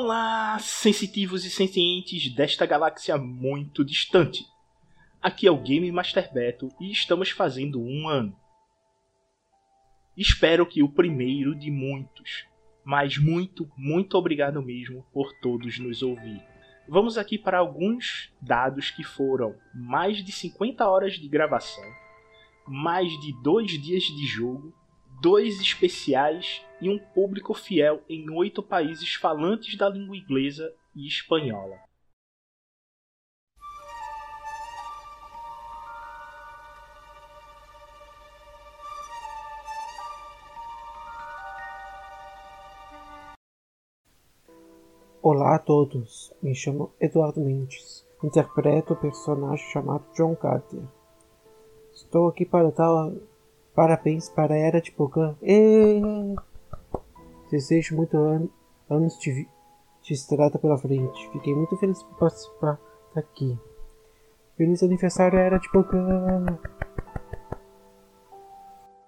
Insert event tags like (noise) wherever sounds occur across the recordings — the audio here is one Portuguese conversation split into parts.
Olá, sensitivos e sencientes desta galáxia muito distante. Aqui é o Game Master Beto e estamos fazendo um ano. Espero que o primeiro de muitos, mas muito, muito obrigado mesmo por todos nos ouvir. Vamos aqui para alguns dados que foram mais de 50 horas de gravação, mais de dois dias de jogo dois especiais e um público fiel em oito países falantes da língua inglesa e espanhola. Olá a todos, me chamo Eduardo Mendes, interpreto o personagem chamado John Carter. Estou aqui para dar Parabéns para a Era de Bogan. E... Desejo muito an anos de, de estrada pela frente. Fiquei muito feliz por participar daqui. Feliz aniversário, Era de Bogan.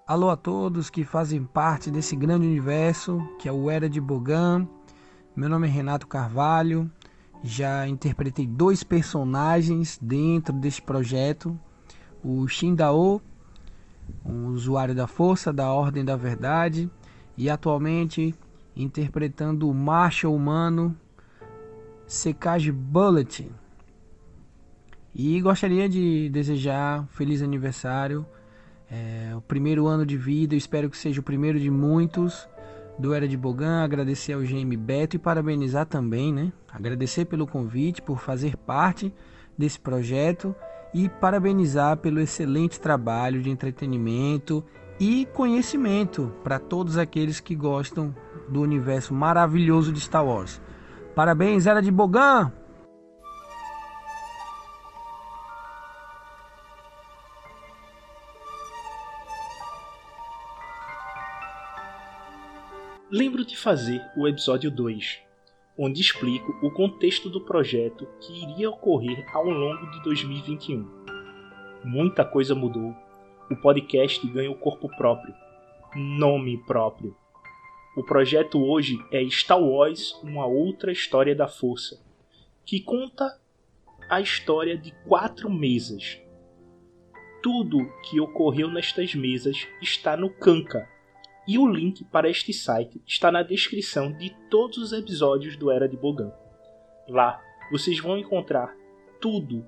Alô a todos que fazem parte desse grande universo que é o Era de Bogan. Meu nome é Renato Carvalho. Já interpretei dois personagens dentro deste projeto: o Shindao um usuário da força, da ordem da verdade e atualmente interpretando o Marshall humano Secage Bullet. E gostaria de desejar um feliz aniversário, é, o primeiro ano de vida, espero que seja o primeiro de muitos do Era de Bogan, agradecer ao GM Beto e parabenizar também, né? Agradecer pelo convite, por fazer parte desse projeto e parabenizar pelo excelente trabalho de entretenimento e conhecimento para todos aqueles que gostam do universo maravilhoso de Star Wars. Parabéns, Era de Bogan! Lembro de fazer o episódio 2, onde explico o contexto do projeto que iria ocorrer ao longo de 2021. Muita coisa mudou. O podcast ganhou corpo próprio, nome próprio. O projeto hoje é Star Wars Uma Outra História da Força, que conta a história de quatro mesas. Tudo que ocorreu nestas mesas está no Kanka, e o link para este site está na descrição de todos os episódios do Era de Bogan. Lá vocês vão encontrar tudo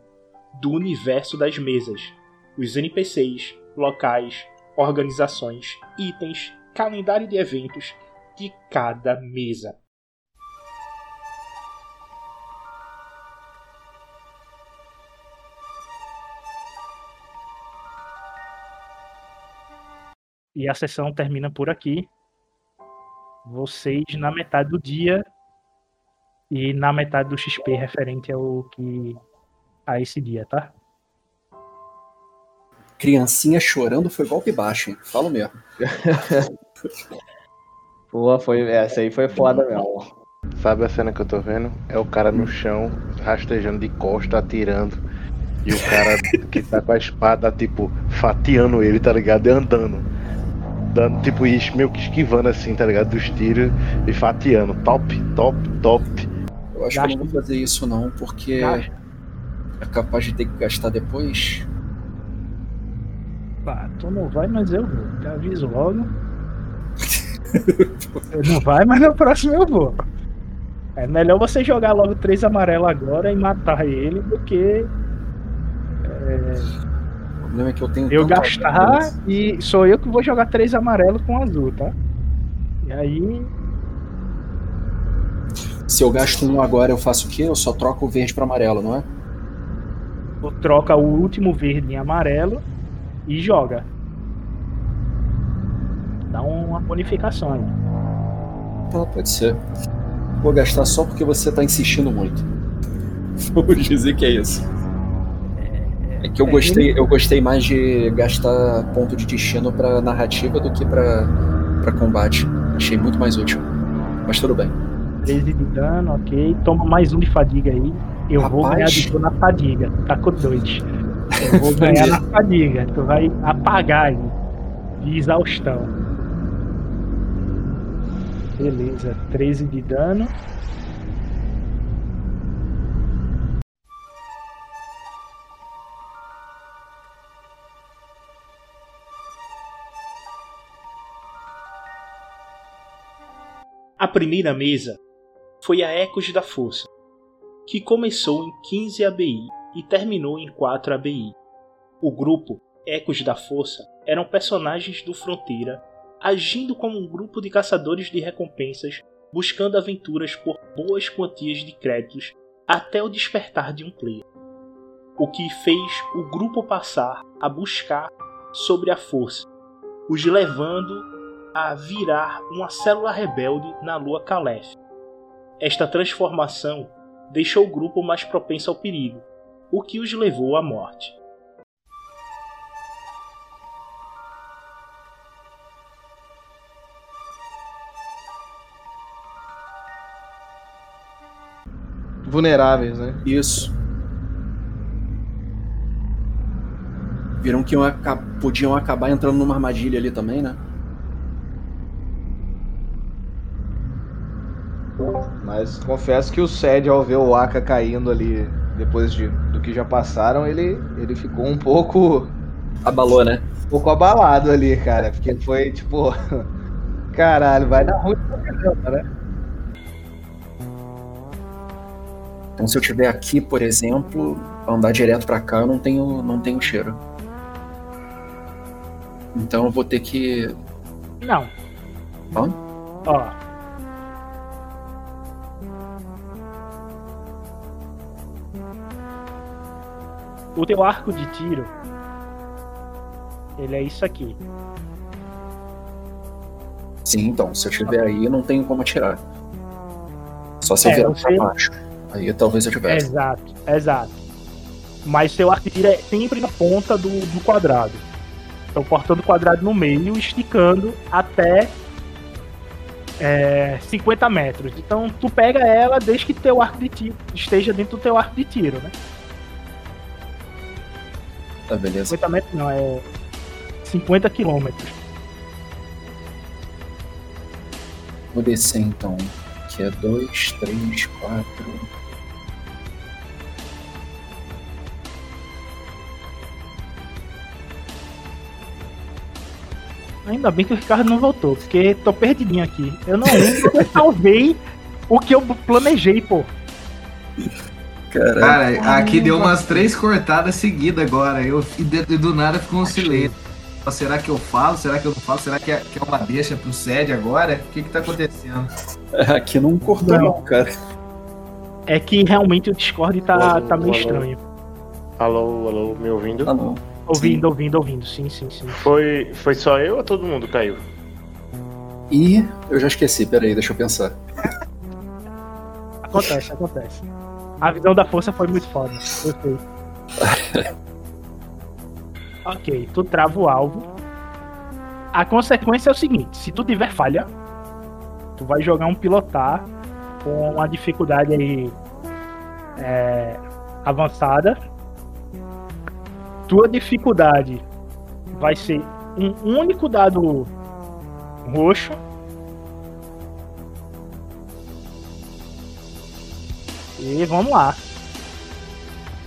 do universo das mesas, os NPCs, locais, organizações, itens, calendário de eventos de cada mesa. E a sessão termina por aqui. Vocês na metade do dia e na metade do XP referente ao que a esse dia, tá? Criancinha chorando foi golpe baixo, hein? Falo mesmo. (laughs) Pô, foi, essa aí foi foda mesmo. Sabe a cena que eu tô vendo? É o cara no chão, rastejando de costa, atirando. E o cara que tá com a espada, tipo, fatiando ele, tá ligado? E andando dando tipo isso, meio que esquivando assim, tá ligado? Dos tiros e fatiando. Top, top, top. Eu acho Gasta. que eu não vou fazer isso não, porque Gasta. é capaz de ter que gastar depois. Pá, tu não vai, mas eu vou. Te aviso logo. (laughs) não vai, mas no próximo eu vou. É melhor você jogar logo três amarelos agora e matar ele do que. É problema é que eu tenho. Eu gastar e sou eu que vou jogar três amarelos com azul, tá? E aí. Se eu gasto um agora, eu faço o quê? Eu só troco o verde para amarelo, não é? Ou troca o último verde em amarelo e joga. Dá uma bonificação aí. Ah, pode ser. Vou gastar só porque você tá insistindo muito. (laughs) Vamos dizer que é isso. É que eu gostei, eu gostei mais de gastar ponto de destino para narrativa do que para combate. Achei muito mais útil. Mas tudo bem. 13 de dano, ok. Toma mais um de fadiga aí. Eu Rapaz. vou ganhar de tu na fadiga. Tá com dois. Eu vou (laughs) ganhar na fadiga. Tu vai apagar aí. De exaustão. Beleza, 13 de dano. A primeira mesa foi a Ecos da Força, que começou em 15 ABI e terminou em 4 ABI. O grupo Ecos da Força eram personagens do Fronteira agindo como um grupo de caçadores de recompensas buscando aventuras por boas quantias de créditos até o despertar de um player. O que fez o grupo passar a buscar sobre a força, os levando a virar uma célula rebelde na lua Calef. Esta transformação deixou o grupo mais propenso ao perigo, o que os levou à morte. Vulneráveis, né? Isso. Viram que iam podiam acabar entrando numa armadilha ali também, né? Mas confesso que o Sed, ao ver o Aka caindo ali, depois de, do que já passaram, ele, ele ficou um pouco, Abalou, né? um pouco abalado ali, cara. Porque foi tipo. (laughs) Caralho, vai dar ruim pra caramba, né? Então se eu tiver aqui, por exemplo, andar direto pra cá, eu não tenho, não tenho cheiro. Então eu vou ter que. Não. Hã? Ó. O teu arco de tiro. Ele é isso aqui. Sim, então, se eu tiver aí, eu não tenho como atirar. Só se eu É, virar você- pra baixo. Aí talvez eu tivesse. Exato, exato. Mas seu arco de tiro é sempre na ponta do, do quadrado. Então cortando o quadrado no meio, esticando até é, 50 metros. Então tu pega ela desde que teu arco de tiro esteja dentro do teu arco de tiro, né? Tá, beleza. 50 metros não, é 50 quilômetros. Vou descer então. Que é dois, três, quatro. Ainda bem que o Ricardo não voltou, porque tô perdidinho aqui. Eu não lembro eu salvei o que eu planejei, pô. Cara, aqui deu umas três cortadas seguidas agora. Eu, e de- e do nada ficou um silêncio. Será que eu falo? Será que eu não falo? Será que é, que é uma deixa pro SED agora? O que que tá acontecendo? (laughs) Aqui não cortou, Não. não, cara. É que realmente o Discord tá, Alô, tá meio alô. estranho. Alô, alô, me ouvindo? Não. Ouvindo, ouvindo, ouvindo. Sim, sim, sim. Foi, foi só eu ou todo mundo caiu? E eu já esqueci, peraí, deixa eu pensar. Acontece, acontece. A visão da força foi muito foda. Eu sei. (laughs) ok, tu trava o alvo. A consequência é o seguinte: se tu tiver falha, tu vai jogar um pilotar com uma dificuldade aí é, avançada. Tua dificuldade vai ser um único dado roxo E vamos lá.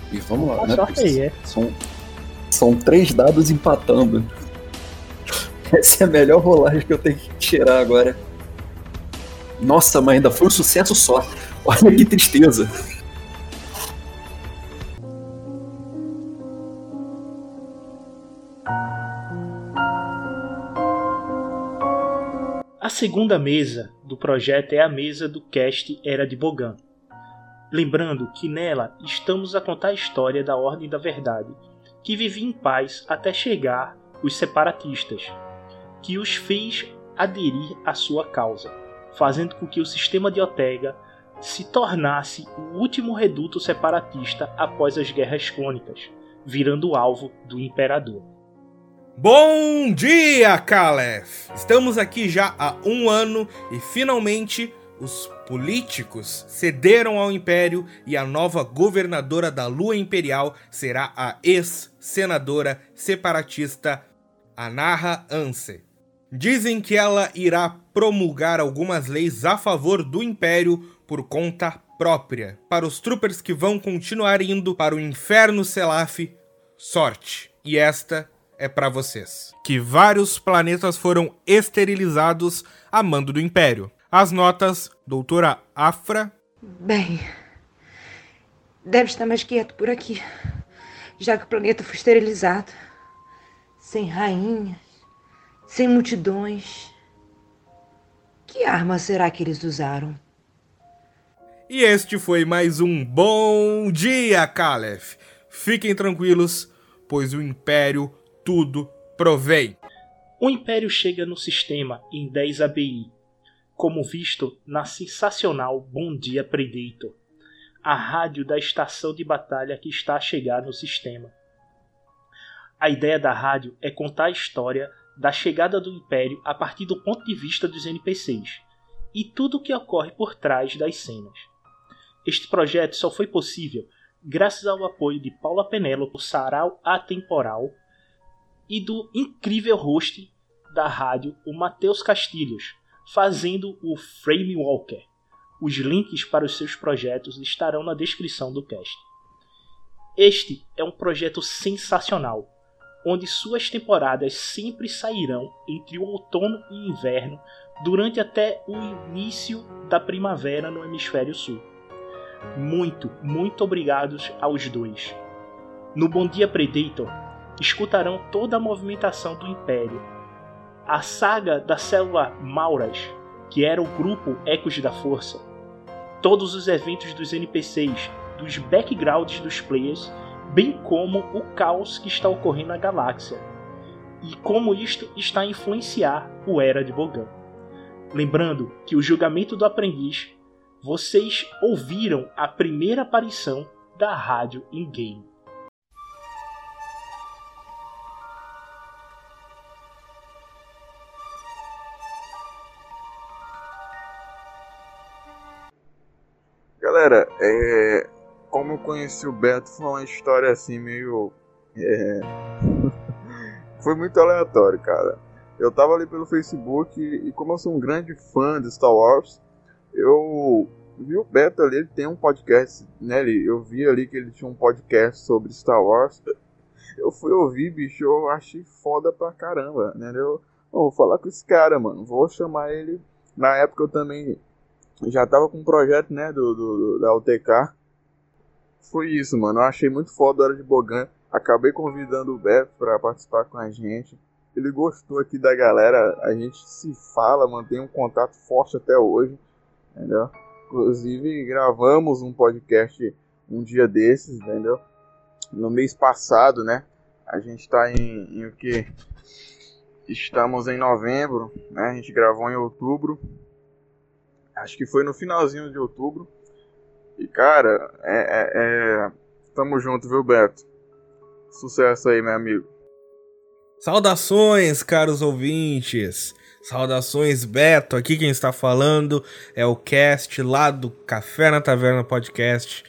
E vamos lá, né? aí, é. São, são três dados empatando. Essa é a melhor rolagem que eu tenho que tirar agora. Nossa, mas ainda foi um sucesso só. Olha que tristeza. A segunda mesa do projeto é a mesa do cast Era de Bogan. Lembrando que nela estamos a contar a história da Ordem da Verdade, que vivia em paz até chegar os separatistas, que os fez aderir à sua causa, fazendo com que o sistema de Ortega se tornasse o último reduto separatista após as guerras clônicas, virando alvo do imperador. Bom dia, Calef! Estamos aqui já há um ano e finalmente os políticos cederam ao Império e a nova governadora da Lua Imperial será a ex-senadora separatista Anarra Anse. Dizem que ela irá promulgar algumas leis a favor do Império por conta própria. Para os troopers que vão continuar indo para o inferno Selaf, sorte. E esta é para vocês. Que vários planetas foram esterilizados a mando do Império. As notas, doutora Afra. Bem, deve estar mais quieto por aqui, já que o planeta foi esterilizado. Sem rainhas, sem multidões. Que arma será que eles usaram? E este foi mais um Bom Dia, Calef. Fiquem tranquilos, pois o Império tudo provém. O Império chega no sistema em 10 ABI, como visto na sensacional Bom Dia Predator, a rádio da estação de batalha que está a chegar no sistema. A ideia da rádio é contar a história da chegada do Império a partir do ponto de vista dos NPCs e tudo o que ocorre por trás das cenas. Este projeto só foi possível graças ao apoio de Paula Penélope, Sarau Atemporal e do incrível host da rádio, o Matheus Castilhos, fazendo o Frame Walker. Os links para os seus projetos estarão na descrição do cast. Este é um projeto sensacional, onde suas temporadas sempre sairão entre o outono e inverno, durante até o início da primavera no hemisfério sul. Muito, muito obrigados aos dois. No Bom Dia Predator, escutarão toda a movimentação do Império. A saga da célula Mauras, que era o grupo Ecos da Força. Todos os eventos dos NPCs, dos backgrounds dos players, bem como o caos que está ocorrendo na galáxia. E como isto está a influenciar o Era de Bogan. Lembrando que o julgamento do aprendiz vocês ouviram a primeira aparição da rádio em Galera, é, como eu conheci o Beto foi uma história assim meio. É, (laughs) foi muito aleatório, cara. Eu tava ali pelo Facebook e, como eu sou um grande fã de Star Wars, eu vi o Beto ali, ele tem um podcast, né? Eu vi ali que ele tinha um podcast sobre Star Wars. Eu fui ouvir, bicho, eu achei foda pra caramba, né? Eu vou falar com esse cara, mano. Vou chamar ele. Na época eu também já tava com um projeto, né, do, do da UTK. Foi isso, mano. Eu achei muito foda a hora de Bogan. Acabei convidando o Beto pra participar com a gente. Ele gostou aqui da galera. A gente se fala, mantém um contato forte até hoje. Entendeu? Inclusive gravamos um podcast um dia desses, entendeu? No mês passado, né? A gente tá em, em o que? Estamos em novembro, né? A gente gravou em outubro. Acho que foi no finalzinho de outubro. E cara, é, é, é... tamo junto, viu, Beto? Sucesso aí, meu amigo. Saudações, caros ouvintes. Saudações, Beto. Aqui quem está falando é o cast lá do Café na Taverna Podcast.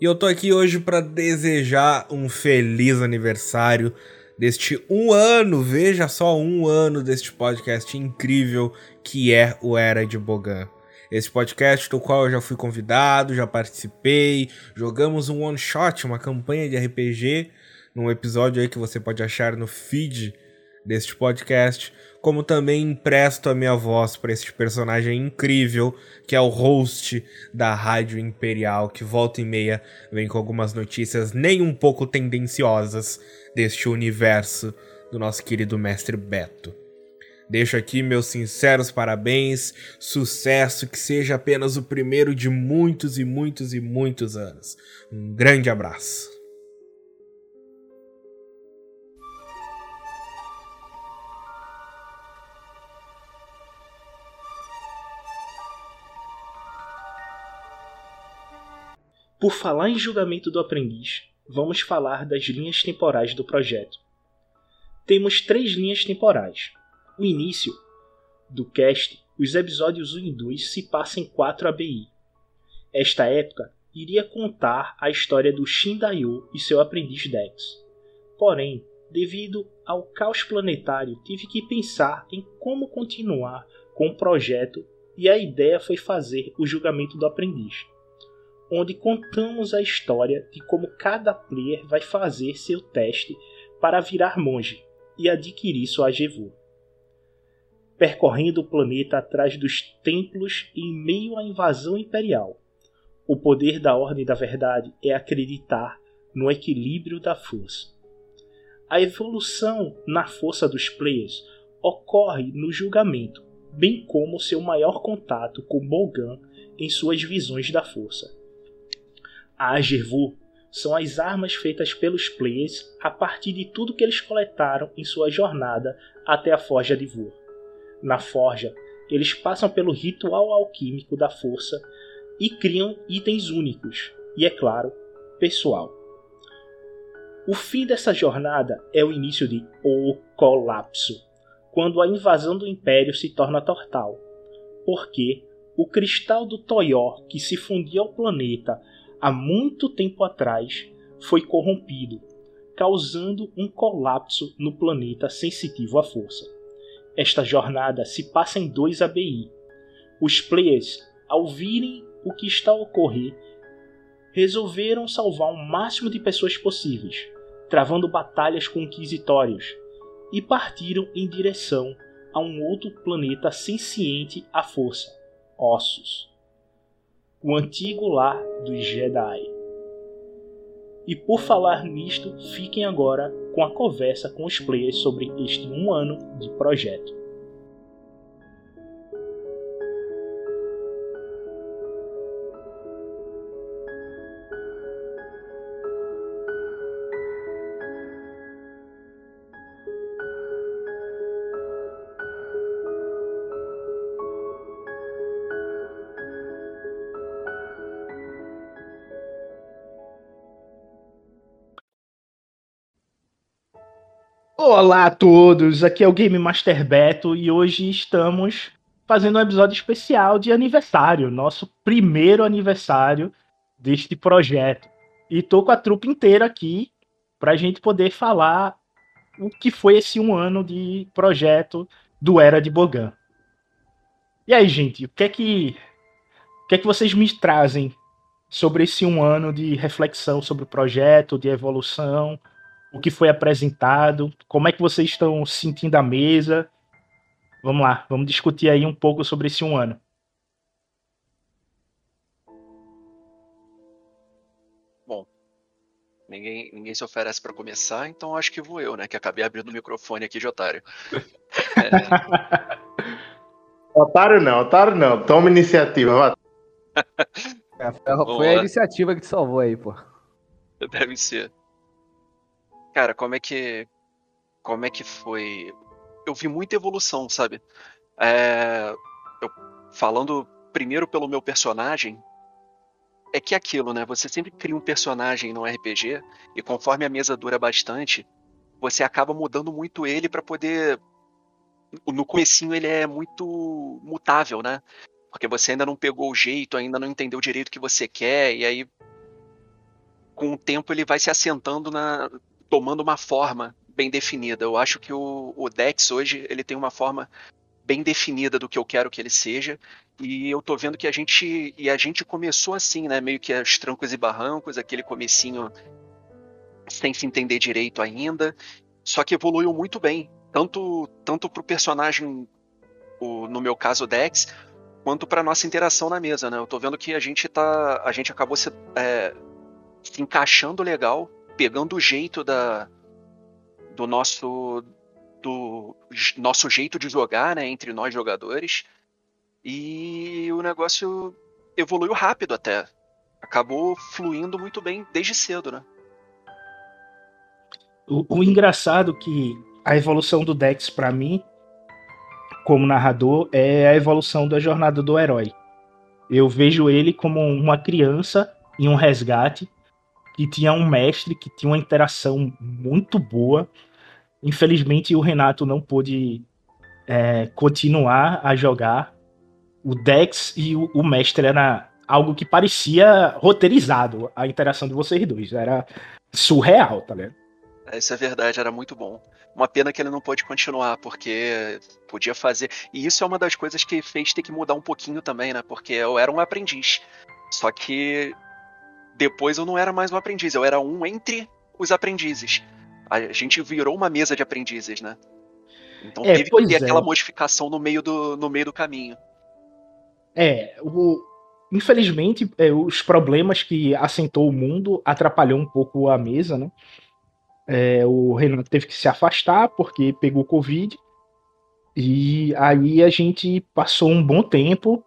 E eu tô aqui hoje para desejar um feliz aniversário deste um ano, veja só, um ano deste podcast incrível que é o Era de Bogan. Esse podcast do qual eu já fui convidado, já participei, jogamos um one shot, uma campanha de RPG, num episódio aí que você pode achar no feed deste podcast como também empresto a minha voz para este personagem incrível que é o host da Rádio Imperial, que volta e meia vem com algumas notícias nem um pouco tendenciosas deste universo do nosso querido mestre Beto. Deixo aqui meus sinceros parabéns, sucesso, que seja apenas o primeiro de muitos e muitos e muitos anos. Um grande abraço. Por falar em julgamento do aprendiz, vamos falar das linhas temporais do projeto. Temos três linhas temporais. O início do cast, os episódios 1 e 2 se passam em 4 ABI. Esta época iria contar a história do Shindayu e seu aprendiz Dex. Porém, devido ao caos planetário, tive que pensar em como continuar com o projeto e a ideia foi fazer o julgamento do aprendiz onde contamos a história de como cada player vai fazer seu teste para virar monge e adquirir sua Agevu. Percorrendo o planeta atrás dos templos em meio à invasão imperial. O poder da Ordem da Verdade é acreditar no equilíbrio da força. A evolução na força dos players ocorre no julgamento, bem como seu maior contato com Bogan em suas visões da força. A Agervu são as armas feitas pelos players a partir de tudo que eles coletaram em sua jornada até a Forja de Vor. Na Forja, eles passam pelo ritual alquímico da força e criam itens únicos, e é claro, pessoal. O fim dessa jornada é o início de O Colapso, quando a invasão do Império se torna total, porque o cristal do Toyor que se fundia ao planeta há muito tempo atrás foi corrompido, causando um colapso no planeta sensitivo à força. Esta jornada se passa em dois ABI. Os players, ao virem o que está a ocorrer, resolveram salvar o máximo de pessoas possíveis, travando batalhas com inquisitórios, e partiram em direção a um outro planeta senciente à força, Ossos, o antigo lar dos Jedi. E por falar nisto, fiquem agora com a conversa com os players sobre este um ano de projeto. Olá a todos, aqui é o Game Master Beto e hoje estamos fazendo um episódio especial de aniversário, nosso primeiro aniversário deste projeto. E tô com a trupe inteira aqui pra gente poder falar o que foi esse um ano de projeto do Era de Bogan. E aí, gente, o que é que, o que, é que vocês me trazem sobre esse um ano de reflexão sobre o projeto, de evolução? O que foi apresentado, como é que vocês estão sentindo a mesa. Vamos lá, vamos discutir aí um pouco sobre esse um ano. Bom, ninguém, ninguém se oferece para começar, então acho que vou eu, né? Que acabei abrindo o microfone aqui de otário. (laughs) é... Otário não, otário não. Toma iniciativa. É, foi a iniciativa que te salvou aí, pô. Deve ser. Cara, como é que. Como é que foi. Eu vi muita evolução, sabe? É, eu, falando primeiro pelo meu personagem, é que é aquilo, né? Você sempre cria um personagem no RPG e conforme a mesa dura bastante, você acaba mudando muito ele para poder. No comecinho ele é muito mutável, né? Porque você ainda não pegou o jeito, ainda não entendeu direito o que você quer, e aí com o tempo ele vai se assentando na, tomando uma forma bem definida. Eu acho que o, o Dex hoje ele tem uma forma bem definida do que eu quero que ele seja. E eu tô vendo que a gente e a gente começou assim, né, meio que os trancos e barrancos, aquele comecinho sem se entender direito ainda, só que evoluiu muito bem, tanto tanto pro personagem o, no meu caso Dex, quanto para nossa interação na mesa, né? Eu tô vendo que a gente tá a gente acabou se, é, se encaixando legal pegando o jeito da do nosso do nosso jeito de jogar, né, entre nós jogadores. E o negócio evoluiu rápido até. Acabou fluindo muito bem desde cedo, né? O, o engraçado que a evolução do Dex para mim, como narrador, é a evolução da jornada do herói. Eu vejo ele como uma criança em um resgate que tinha um mestre que tinha uma interação muito boa. Infelizmente, o Renato não pôde é, continuar a jogar. O Dex e o, o, mestre era algo que parecia roteirizado, a interação de vocês dois. Era surreal, tá ligado? Isso é verdade, era muito bom. Uma pena que ele não pôde continuar, porque podia fazer. E isso é uma das coisas que fez ter que mudar um pouquinho também, né? Porque eu era um aprendiz. Só que depois eu não era mais um aprendiz, eu era um entre os aprendizes. A gente virou uma mesa de aprendizes, né? Então É, teve que ter é. aquela modificação no meio do, no meio do caminho. É, o, infelizmente, é, os problemas que assentou o mundo atrapalhou um pouco a mesa, né? É, o Renato teve que se afastar porque pegou Covid. E aí a gente passou um bom tempo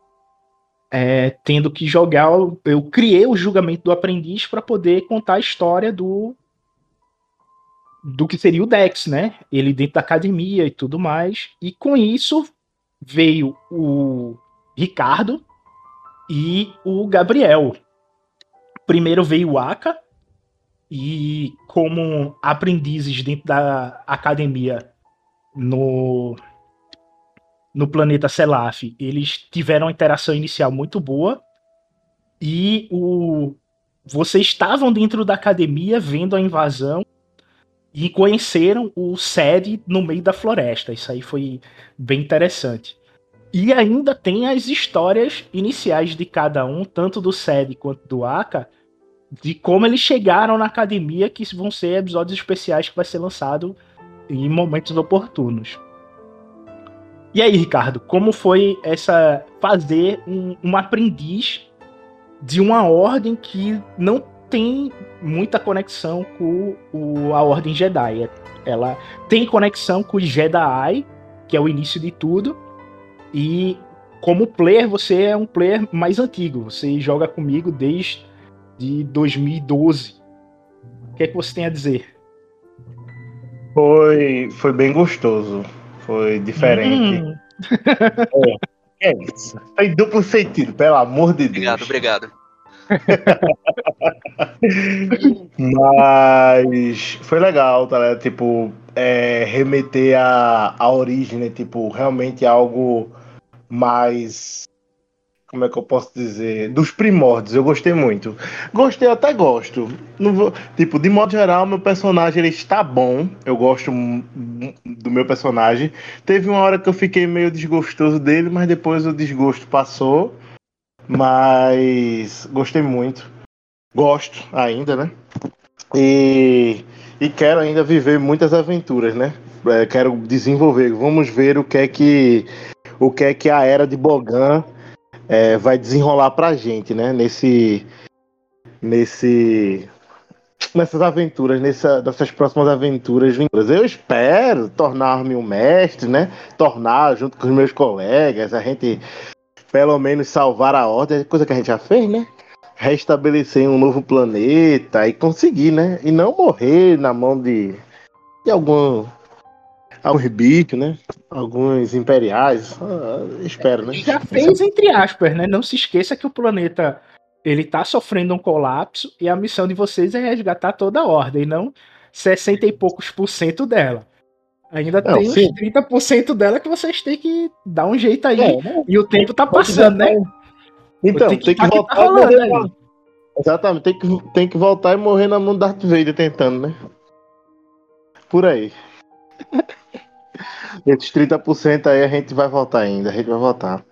é, tendo que jogar. Eu criei o julgamento do aprendiz para poder contar a história do do que seria o Dex, né? Ele dentro da academia e tudo mais. E com isso veio o Ricardo e o Gabriel. Primeiro veio o Aka e como aprendizes dentro da academia no no planeta Selaf, eles tiveram uma interação inicial muito boa e o vocês estavam dentro da academia vendo a invasão e conheceram o Sed no meio da floresta. Isso aí foi bem interessante. E ainda tem as histórias iniciais de cada um, tanto do Sed quanto do Aka, de como eles chegaram na academia, que vão ser episódios especiais que vai ser lançado em momentos oportunos. E aí, Ricardo, como foi essa fazer um, um aprendiz de uma ordem que não tem muita conexão com o, a Ordem Jedi? Ela tem conexão com os Jedi, que é o início de tudo, e como player, você é um player mais antigo. Você joga comigo desde de 2012. O que é que você tem a dizer? Foi, foi bem gostoso. Foi diferente. Hum, É, é isso. Foi duplo sentido, pelo amor de Deus. Obrigado, obrigado. (laughs) Mas foi legal, tá ligado? Tipo, é, remeter a, a origem, né? Tipo, realmente algo mais. Como é que eu posso dizer? Dos primórdios, eu gostei muito. Gostei, até gosto. Vou, tipo, de modo geral, meu personagem ele está bom. Eu gosto do meu personagem. Teve uma hora que eu fiquei meio desgostoso dele, mas depois o desgosto passou. Mas gostei muito. Gosto ainda, né? E, e quero ainda viver muitas aventuras, né? É, quero desenvolver. Vamos ver o que é que o que é que a era de Bogan é, vai desenrolar pra gente, né? Nesse nesse nessas aventuras, nessa, nessas próximas aventuras vindoras. Eu espero tornar-me um mestre, né? Tornar junto com os meus colegas, a gente pelo menos salvar a ordem, coisa que a gente já fez, né? Restabelecer um novo planeta e conseguir, né? E não morrer na mão de, de algum alguns bichos, né? Alguns imperiais. Ah, espero, né? já fez entre aspas, né? Não se esqueça que o planeta ele tá sofrendo um colapso e a missão de vocês é resgatar toda a ordem, não 60 e poucos por cento dela. Ainda Não, tem sim. uns 30% dela que vocês têm que dar um jeito aí. É, né? E o tempo tá passando, né? Então, Tem que que, tá que voltar tá e morrer Exatamente, tem que, tem que voltar e morrer na mão do Darth Vader tentando, né? Por aí. (laughs) Esses 30% aí a gente vai voltar ainda, a gente vai voltar.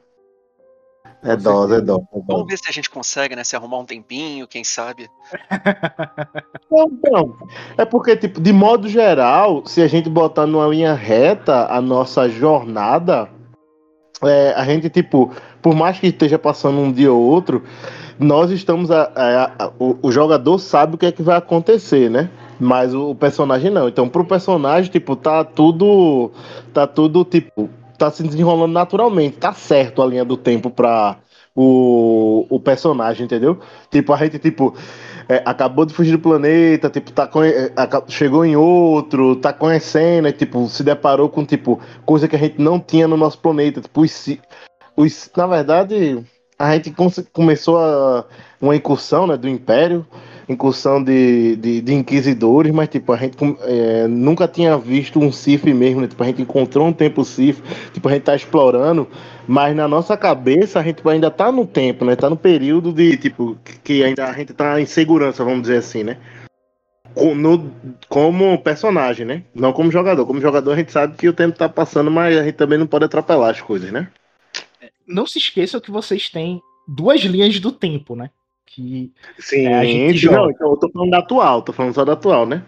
É dose, é dose. É Vamos ver se a gente consegue, né? Se arrumar um tempinho, quem sabe. (laughs) (laughs) Não, não. É porque, tipo, de modo geral, se a gente botar numa linha reta a nossa jornada, é, a gente, tipo, por mais que esteja passando um dia ou outro, nós estamos. A, a- a- o, o jogador sabe o que é que vai acontecer, né? Mas o, personagem não. Então, pro personagem, tipo, tá tudo. Tá tudo, tipo. Tá se desenrolando naturalmente. Tá certo a linha do tempo pra o, o personagem, entendeu? Tipo, a gente, tipo. é, acabou de fugir do planeta, tipo, tá é, chegou em outro, tá conhecendo, e, tipo, se deparou com, tipo, coisa que a gente não tinha no nosso planeta, tipo, os, os, na verdade, a gente começou a, uma incursão, né, do Império, incursão de, de, de inquisidores, mas, tipo, a gente é, nunca tinha visto um Sith mesmo, né, tipo, a gente encontrou um tempo Sith, tipo, a gente tá explorando, mas na nossa cabeça a gente ainda tá no tempo, né? Tá no período de, tipo, que ainda a gente tá em segurança, vamos dizer assim, né? No- como personagem, né? Não como jogador. Como jogador a gente sabe que o tempo tá passando, mas a gente também não pode atropelar as coisas, né? Não se esqueçam que vocês têm duas linhas do tempo, né? Que Sim, é, a gente não, então eu tô falando da atual, tô falando só da atual, né?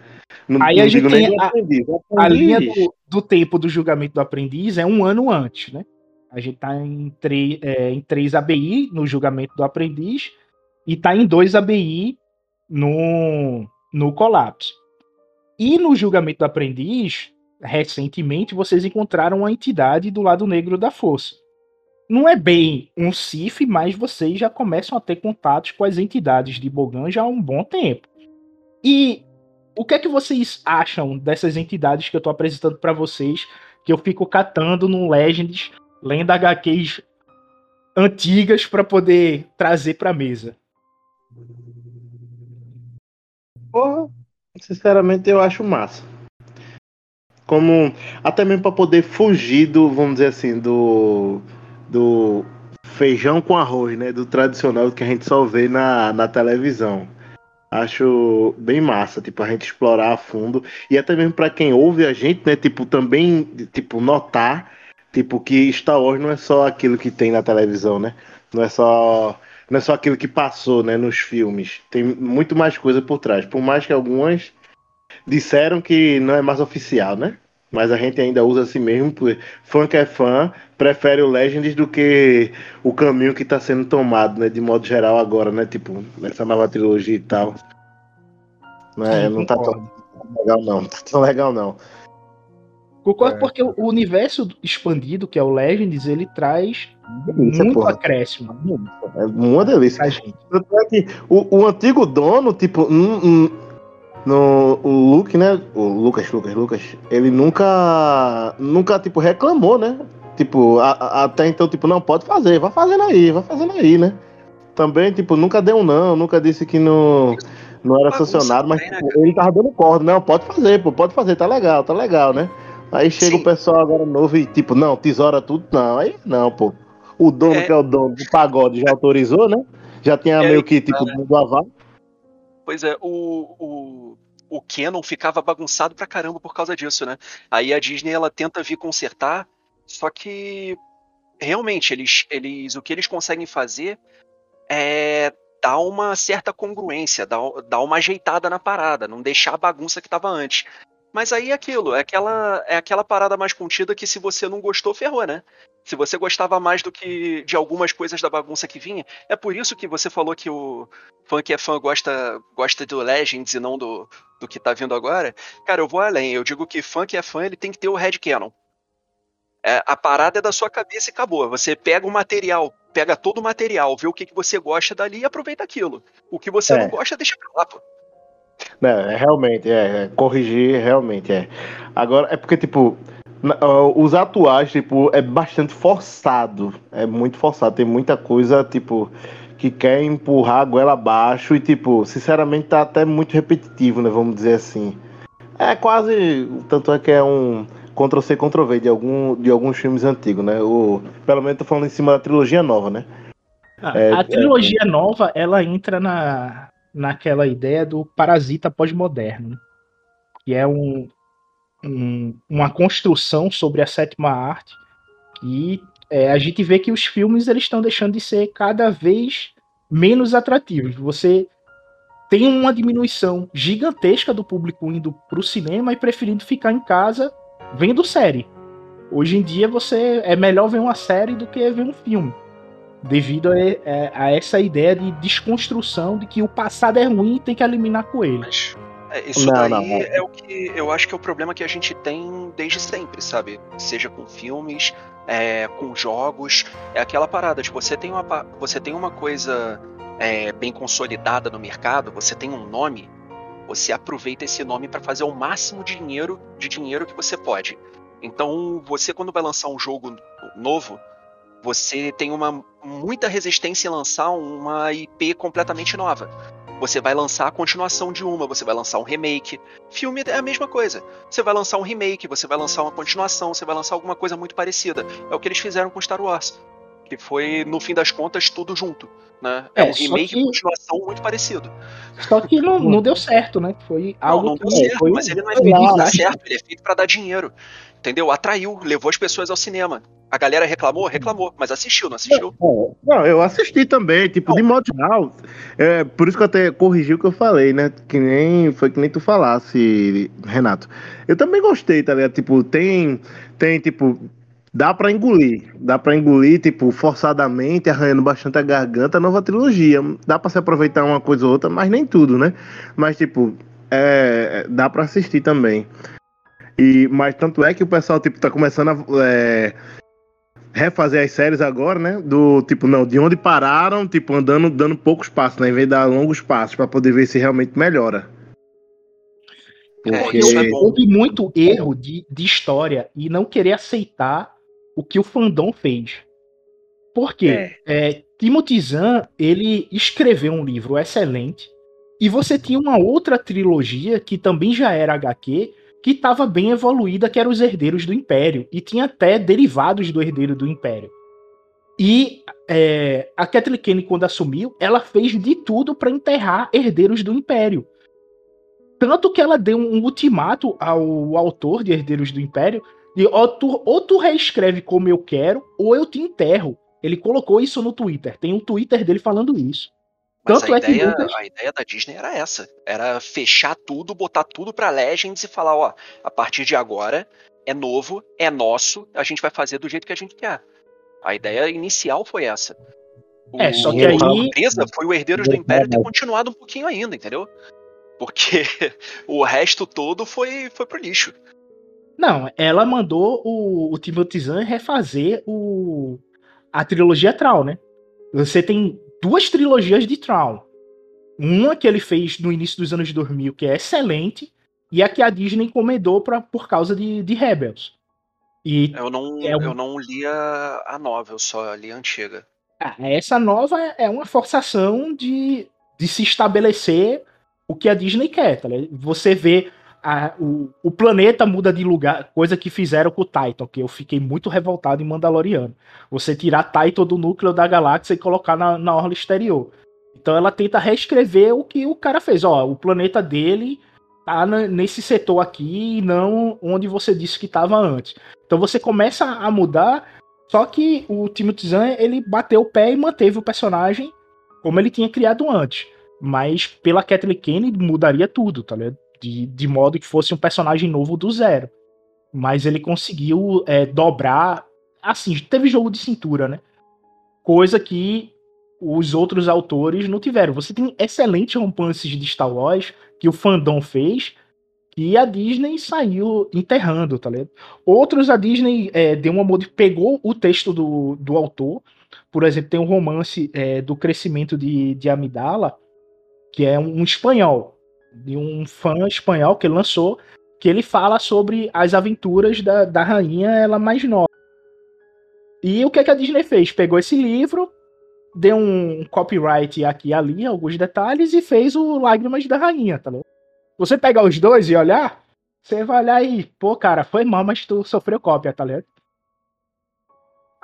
Não, Aí não a gente tem a, aprendiz, o a aprendiz- linha do, do tempo do julgamento do aprendiz é um ano antes, né? A gente tá em, tre- é, em 3 ABI no julgamento do aprendiz e tá em 2 ABI no, no colapso. E no julgamento do aprendiz, recentemente, vocês encontraram uma entidade do lado negro da força. Não é bem um CIF, mas vocês já começam a ter contatos com as entidades de Bogan já há um bom tempo. E o que é que vocês acham dessas entidades que eu tô apresentando pra vocês, que eu fico catando no Legends, lendo HQs antigas pra poder trazer pra mesa? Porra, sinceramente eu acho massa. Como até mesmo para poder fugir do, vamos dizer assim, do do feijão com arroz, né, do tradicional que a gente só vê na, na televisão. Acho bem massa, tipo, a gente explorar a fundo e até mesmo para quem ouve a gente, né, tipo, também, tipo, notar, tipo, que Star Wars não é só aquilo que tem na televisão, né? Não é só não é só aquilo que passou, né, nos filmes. Tem muito mais coisa por trás. Por mais que algumas disseram que não é mais oficial, né? Mas a gente ainda usa assim mesmo, porque fã que é fã, prefere o Legends do que o caminho que está sendo tomado, né? De modo geral agora, né? Tipo, nessa nova trilogia e tal. Não, é, Sim, não tá tão legal não, tá tão legal não. Concordo porque o universo expandido, que é o Legends, ele traz Delícia, muito porra. acréscimo. É uma delícia. Tanto é o, o antigo dono, tipo, hum, no, o Luke, né? O Lucas, Lucas, Lucas, ele nunca, nunca, tipo, reclamou, né? Tipo, a- a- até então, tipo, não, pode fazer, vai fazendo aí, vai fazendo aí, né? Também, tipo, nunca deu um não, nunca disse que não, não era sancionado, mas tipo, ele tava dando corda, não, pode fazer, pô, pode fazer, tá legal, tá legal, né? Aí chega o pessoal agora novo e, tipo, não, tesoura tudo, não, aí não, pô. O dono, que é o dono do pagode, já autorizou, né? Já tinha É, meio que, tipo, né? do aval. Pois é, o, o, o Canon ficava bagunçado pra caramba por causa disso, né? Aí a Disney ela tenta vir consertar, só que realmente eles, eles o que eles conseguem fazer é dar uma certa congruência, dar, dar uma ajeitada na parada, não deixar a bagunça que tava antes. Mas aí é aquilo, é aquela, é aquela parada mais contida que se você não gostou, ferrou, né? Se você gostava mais do que de algumas coisas da bagunça que vinha, é por isso que você falou que o fã que é fã gosta, gosta do Legends e não do, do que tá vindo agora. Cara, eu vou além, eu digo que fã que é fã, ele tem que ter o headcanon. É, a parada é da sua cabeça e acabou. Você pega o material, pega todo o material, vê o que, que você gosta dali e aproveita aquilo. O que você É. não gosta, deixa pra lá, pô. Né, é, realmente, é, é, corrigir, realmente, é. Agora, é porque, tipo, os atuais, tipo, é bastante forçado, é muito forçado, tem muita coisa, tipo, que quer empurrar a goela abaixo e, tipo, sinceramente tá até muito repetitivo, né, vamos dizer assim. É quase, tanto é que é um Ctrl-C, Ctrl-V de, algum, de alguns filmes antigos, né, o, pelo menos tô falando em cima da trilogia nova, né. Ah, É, a trilogia nova, ela entra na, naquela ideia do parasita pós-moderno, né? que é um, um- uma construção sobre a sétima arte e é, a gente vê que os filmes eles estão deixando de ser cada vez menos atrativos. Você tem uma diminuição gigantesca do público indo para o cinema e preferindo ficar em casa vendo série. Hoje em dia você é melhor ver uma série do que ver um filme devido a, é, a essa ideia de desconstrução de que o passado é ruim e tem que eliminar coelhos. É, isso Não, daí não, não. é o que eu acho que é o problema que a gente tem desde sempre, sabe? Seja com filmes, é, com jogos, é aquela parada de você tem uma, você tem uma coisa é, bem consolidada no mercado, você tem um nome, você aproveita esse nome para fazer o máximo de dinheiro de dinheiro que você pode. Então, você quando vai lançar um jogo novo, você tem uma muita resistência em lançar uma IP completamente nova. Você vai lançar a continuação de uma, você vai lançar um remake. Filme é a mesma coisa. Você vai lançar um remake, você vai lançar uma continuação, você vai lançar alguma coisa muito parecida. É o que eles fizeram com Star Wars. Que foi, no fim das contas, tudo junto. Né? É, É, um remake que- e continuação muito parecido. Só que não, não deu certo, né? Foi Não, algo não deu que certo, foi mas ele não é feito pra dar certo, ele é feito pra dar dinheiro. Entendeu? Atraiu, levou as pessoas ao cinema. A galera reclamou, reclamou, mas assistiu, não assistiu? Não, eu assisti também, tipo, de modo geral. É, por isso que eu até corrigi o que eu falei, né? Que nem foi que nem tu falasse, Renato. Eu também gostei, tá ligado? Tipo, tem, tem tipo, dá pra engolir, dá pra engolir, tipo, forçadamente, arranhando bastante a garganta, a nova trilogia. Dá pra se aproveitar uma coisa ou outra, mas nem tudo, né? Mas, tipo, é, dá pra assistir também. E, mas tanto é que o pessoal, tipo, tá começando a. é, refazer as séries agora, né? Do tipo, não, de onde pararam, tipo, andando, dando poucos passos, né? Em vez de dar longos passos, pra poder ver se realmente melhora. Porque. Eu- Houve muito erro de, de história e não querer aceitar o que o fandom fez. Por quê? É, Timothy Zahn, ele escreveu um livro excelente e você tinha uma outra trilogia que também já era HQ, que estava bem evoluída, que era os Herdeiros do Império, e tinha até derivados do Herdeiro do Império. E é, a Kathleen Kennedy, quando assumiu, ela fez de tudo para enterrar Herdeiros do Império. Tanto que ela deu um ultimato ao autor de Herdeiros do Império de ou tu, ou tu reescreve como eu quero, ou eu te enterro. Ele colocou isso no Twitter. Tem um Twitter dele falando isso. Mas Tanto a é que ideia, muitas- a ideia da Disney era essa. Era fechar tudo, botar tudo pra Legends e falar, ó, a partir de agora é novo, é nosso, a gente vai fazer do jeito que a gente quer. A ideia inicial foi essa. O, É, só que a aí- surpresa foi o Herdeiros do Império ter continuado um pouquinho ainda, entendeu? Porque (laughs) o resto todo foi, foi pro lixo. Não, ela mandou o, o Timothy Zahn refazer o, a trilogia Troll, né? Você tem duas trilogias de Troll. Uma que ele fez no início dos anos 2000, que é excelente, e a que a Disney encomendou pra, por causa de, de Rebels. E Eu não, É um- eu não li a, a nova, eu só li a antiga. Ah, essa nova é uma forçação de, de se estabelecer o que a Disney quer, tá? Você vê a- o, o planeta muda de lugar, coisa que fizeram com o Titan, que eu fiquei muito revoltado em Mandaloriano. Você tirar Titan do núcleo da galáxia e colocar na, na orla exterior. Então ela tenta reescrever o que o cara fez. Ó, o planeta dele tá nesse setor aqui e não onde você disse que estava antes. Então você começa a mudar só que o Timothy Zahn, ele bateu o pé e manteve o personagem como ele tinha criado antes. Mas pela Kathleen Kennedy mudaria tudo, tá ligado? De, de modo que fosse um personagem novo do zero. Mas ele conseguiu é, dobrar. Assim, teve jogo de cintura, né? Coisa que os outros autores não tiveram. Você tem excelentes romances de Star Wars que o fandom fez que a Disney saiu enterrando, tá ligado? Outros a Disney é, deu uma mod... pegou o texto do, do autor. Por exemplo, tem um romance é, do crescimento de, de Amidala, que é um, um espanhol, de um fã espanhol que lançou, que ele fala sobre as aventuras da, da rainha ela mais nova. E o que, é que a Disney fez? Pegou esse livro, deu um copyright aqui e ali, alguns detalhes, e fez o Lágrimas da Rainha, tá ligado? Você pegar os dois e olhar, você vai olhar e, pô, cara, foi mal, mas tu sofreu cópia, tá ligado?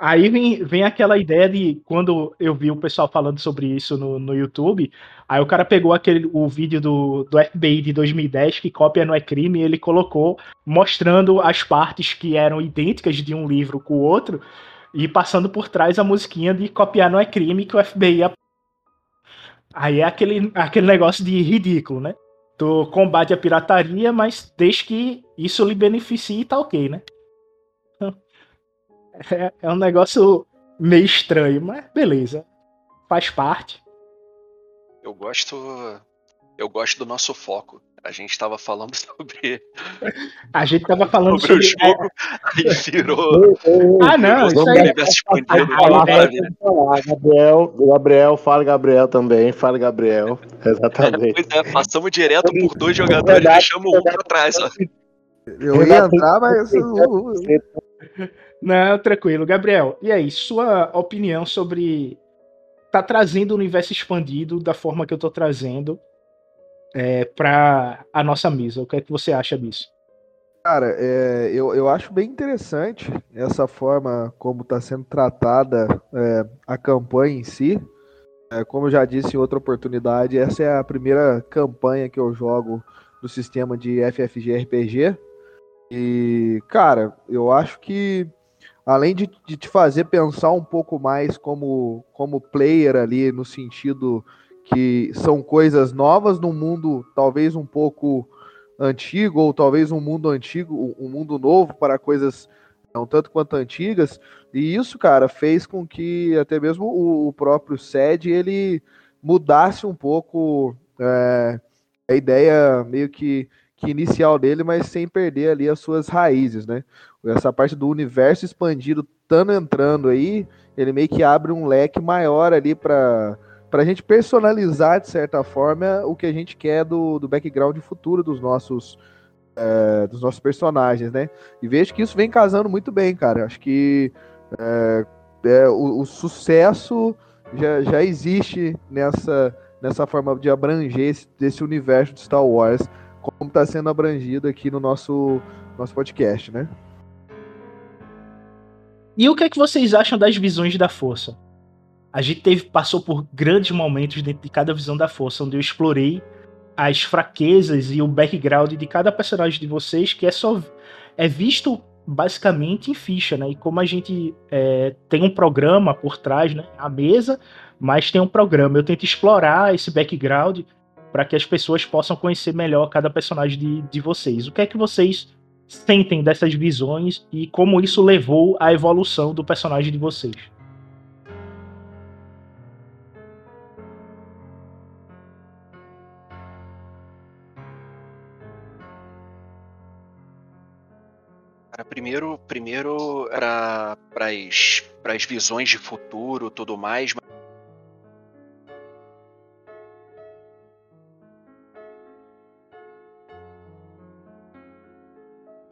Aí vem, vem aquela ideia de quando eu vi o pessoal falando sobre isso no, no YouTube, aí o cara pegou aquele o vídeo do, do FBI de 2010, que cópia não é crime, e ele colocou mostrando as partes que eram idênticas de um livro com o outro, e passando por trás a musiquinha de copiar não é crime que o FBI ia... Aí é aquele, aquele negócio de ridículo, né? Tu combate a pirataria, mas desde que isso lhe beneficie, tá ok, né? É, é um negócio meio estranho, mas beleza. Faz parte. Eu gosto. Eu gosto do nosso foco. A gente tava falando (laughs) sobre, A gente tava falando sobre o sobre. jogo, aí virou. (laughs) Ah, não, virou isso o aí-. Falar, fala, ver. falar, Gabriel, Gabriel, fala Gabriel também, fala Gabriel, (laughs) exatamente. Pois é, passamos direto por dois jogadores e deixamos um pra trás, ó. Eu ia entrar, mas. (laughs) Não, tranquilo. Gabriel, e aí, sua opinião sobre tá trazendo o universo expandido da forma que eu tô trazendo é, para a nossa mesa? O que é que você acha disso? Cara, é, eu, eu acho bem interessante essa forma como está sendo tratada é, a campanha em si. É, como eu já disse em outra oportunidade, essa é a primeira campanha que eu jogo no sistema de FFG RPG. E, cara, eu acho que além de, de te fazer pensar um pouco mais como, como player ali, no sentido que são coisas novas no mundo, talvez um pouco antigo, ou talvez um mundo antigo, um mundo novo para coisas não tanto quanto antigas. E isso, cara, fez com que até mesmo o, o próprio SED ele mudasse um pouco é, a ideia meio que, que inicial dele, mas sem perder ali as suas raízes, né? Essa parte do universo expandido estando entrando aí, ele meio que abre um leque maior ali para para a gente personalizar, de certa forma, o que a gente quer do, do background futuro dos nossos, é, dos nossos personagens, né? E vejo que isso vem casando muito bem, cara. Acho que é, é, o, o, sucesso já, já existe nessa, nessa forma de abranger esse, desse universo de Star Wars, como está sendo abrangido aqui no nosso, nosso podcast, né? E o que é que vocês acham das visões da força? a gente teve, passou por grandes momentos dentro de cada visão da força, onde eu explorei as fraquezas e o background de cada personagem de vocês, que é só é visto basicamente em ficha, né? E como a gente é, tem um programa por trás, né? A mesa, mas tem um programa. Eu tento explorar esse background para que as pessoas possam conhecer melhor cada personagem de, de vocês. O que é que vocês sentem dessas visões e como isso levou à evolução do personagem de vocês? Primeiro, primeiro era para as visões de futuro, tudo mais. Mas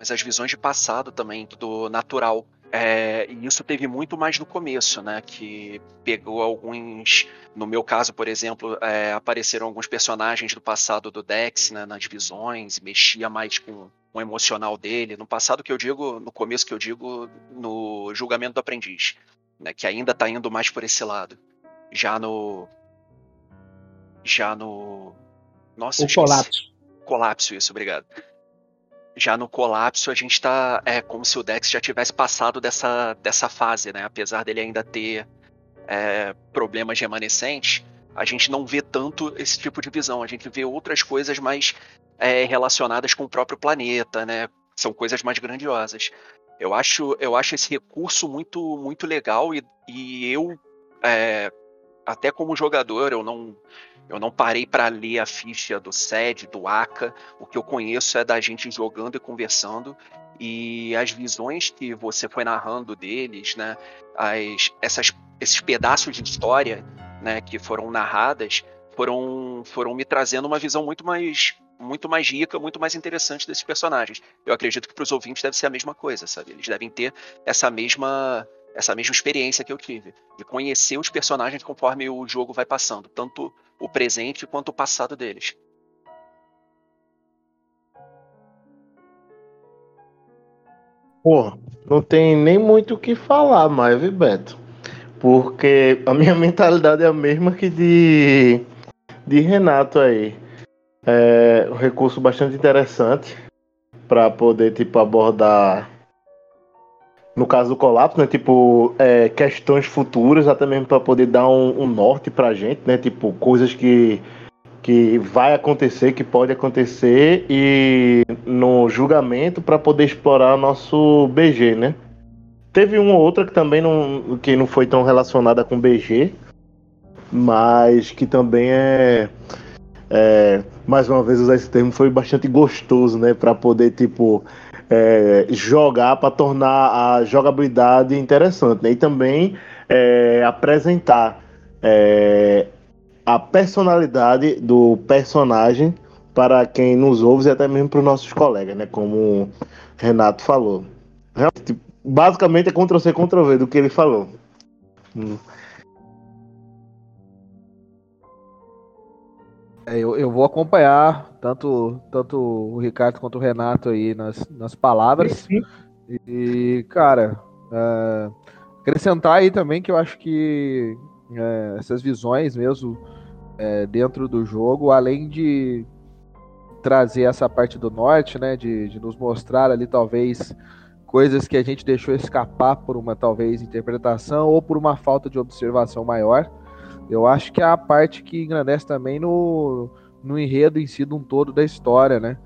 as visões de passado também, do natural. É, e isso teve muito mais no começo, né? Que pegou alguns. No meu caso, por exemplo, é, apareceram alguns personagens do passado do Dex né, nas visões, mexia mais com um emocional dele. No passado que eu digo, no começo que eu digo, no julgamento do aprendiz, né, que ainda está indo mais por esse lado. Já no. Já no. Nossa, o colapso. Colapso, isso, obrigado. Já no colapso, a gente está É como se o Dex já tivesse passado dessa, dessa fase, né? Apesar dele ainda ter é, problemas remanescentes, a gente não vê tanto esse tipo de visão. A gente vê outras coisas mais é, relacionadas com o próprio planeta, né? São coisas mais grandiosas. Eu acho, eu acho esse recurso muito, muito legal e, e eu, é, até como jogador, eu não, eu não parei para ler a ficha do SED, do ACA. O que eu conheço é da gente jogando e conversando e as visões que você foi narrando deles, né? As, essas, esses pedaços de história, né, que foram narradas, foram, foram me trazendo uma visão muito mais muito mais rica, muito mais interessante desses personagens. Eu acredito que para os ouvintes deve ser a mesma coisa, sabe? Eles devem ter essa mesma essa mesma experiência que eu tive, de conhecer os personagens conforme o jogo vai passando, tanto o presente quanto o passado deles. Pô, não tem nem muito o que falar mais, viu, Beto? Porque a minha (laughs) mentalidade é a mesma que de, de Renato aí. É um recurso bastante interessante para poder tipo abordar no caso do colapso, né, tipo é, questões futuras, até mesmo para poder dar um, um norte para gente, né, tipo coisas que que vai acontecer, que pode acontecer e no julgamento para poder explorar nosso BG, né? Teve uma ou outra que também não que não foi tão relacionada com BG, mas que também é é, mais uma vez usar esse termo foi bastante gostoso, né, para poder tipo é, jogar para tornar a jogabilidade interessante, né? E também é, apresentar é, a personalidade do personagem para quem nos ouve e até mesmo para os nossos colegas, né? Como o Renato falou. Basicamente é Ctrl-C, Ctrl-V do que ele falou. Hum. Eu, eu vou acompanhar tanto, tanto o Ricardo quanto o Renato aí nas, nas palavras. E, cara, é, acrescentar aí também que eu acho que é, essas visões mesmo é, dentro do jogo, além de trazer essa parte do norte, né, de, de nos mostrar ali talvez coisas que a gente deixou escapar por uma talvez interpretação ou por uma falta de observação maior. Eu acho que é a parte que engrandece também no, no enredo em si de um todo da história, né?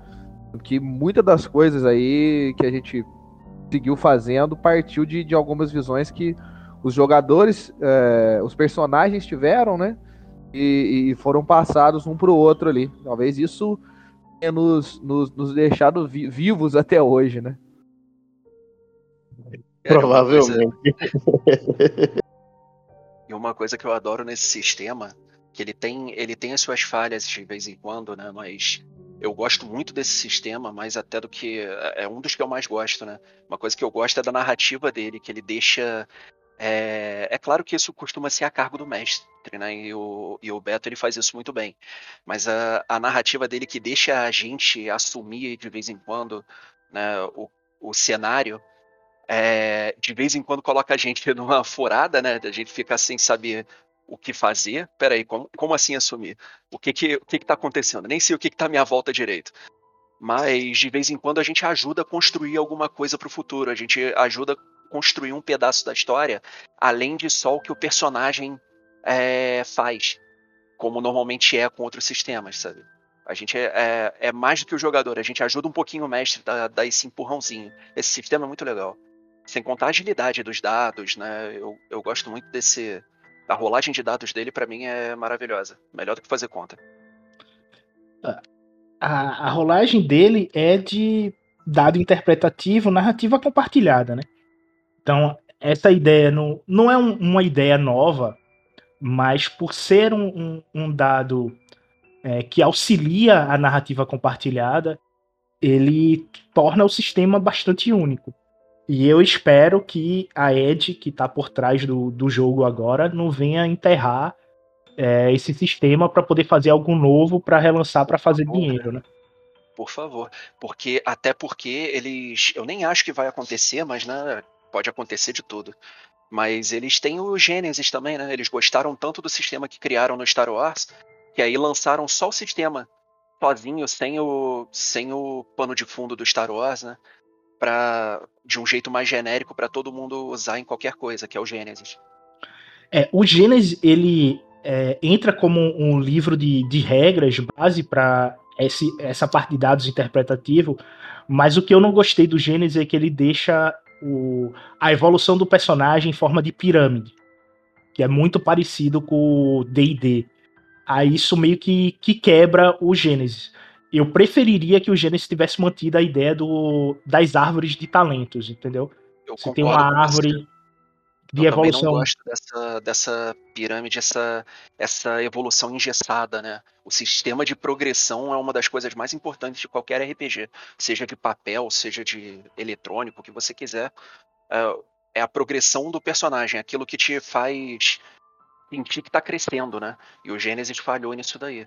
Que muitas das coisas aí que a gente seguiu fazendo partiu de, de algumas visões que os jogadores, é, os personagens tiveram, né? E, e foram passados um para o outro ali. Talvez isso tenha nos, nos, nos deixado vi vivos até hoje, né? Provavelmente. E uma coisa que eu adoro nesse sistema, que ele tem, ele tem as suas falhas de vez em quando, né? Mas eu gosto muito desse sistema, mais até do que é um dos que eu mais gosto, né? Uma coisa que eu gosto é da narrativa dele, que ele deixa é, é, claro que isso costuma ser a cargo do mestre, né? E o, e o Beto ele faz isso muito bem. Mas a, a narrativa dele que deixa a gente assumir de vez em quando né, o, o cenário, é, de vez em quando coloca a gente (laughs) numa furada, né? A gente fica sem saber o que fazer. Peraí, como, como assim assumir? O que que, o que que tá acontecendo? Nem sei o que que tá à minha volta direito. Mas de vez em quando a gente ajuda a construir alguma coisa para o futuro. A gente ajuda construir um pedaço da história além de só o que o personagem é, faz, como normalmente é com outros sistemas, sabe? A gente é, é, é, mais do que o jogador, a gente ajuda um pouquinho o mestre a dar esse empurrãozinho. Esse sistema é muito legal. Sem contar a agilidade dos dados, né? Eu, eu gosto muito desse. A rolagem de dados dele, para mim, é maravilhosa. Melhor do que fazer conta. A, a rolagem dele é de dado interpretativo, narrativa compartilhada, né? Então, essa ideia não, não é um, uma ideia nova, mas por ser um, um, um dado é, que auxilia a narrativa compartilhada, ele torna o sistema bastante único. E eu espero que a Ed, que está por trás do, do jogo agora, não venha enterrar é, esse sistema para poder fazer algo novo para relançar para fazer dinheiro, né? Por favor, porque até porque eles, eu nem acho que vai acontecer, mas né, pode acontecer de tudo. Mas eles têm o Genesis também, né? Eles gostaram tanto do sistema que criaram no Star Wars, que aí lançaram só o sistema sozinho, sem o, sem o pano de fundo do Star Wars, né? Pra, de um jeito mais genérico para todo mundo usar em qualquer coisa, que é o Genesis. É, o Genesis, ele é, entra como um livro de, de regras base para essa parte de dados interpretativo, mas o que eu não gostei do Genesis é que ele deixa o, a evolução do personagem em forma de pirâmide, que é muito parecido com o D&D. Aí isso meio que, que quebra o Gênesis. Eu preferiria que o Gênesis tivesse mantido a ideia do, das árvores de talentos, entendeu? Eu Você tem uma árvore de eu evolução. também não gosto dessa, dessa pirâmide, essa, essa evolução engessada, né? O sistema de progressão é uma das coisas mais importantes de qualquer RPG, seja de papel, seja de eletrônico, o que você quiser. É, é a progressão do personagem, aquilo que te faz sentir que tá crescendo, né? E o Gênesis falhou nisso daí.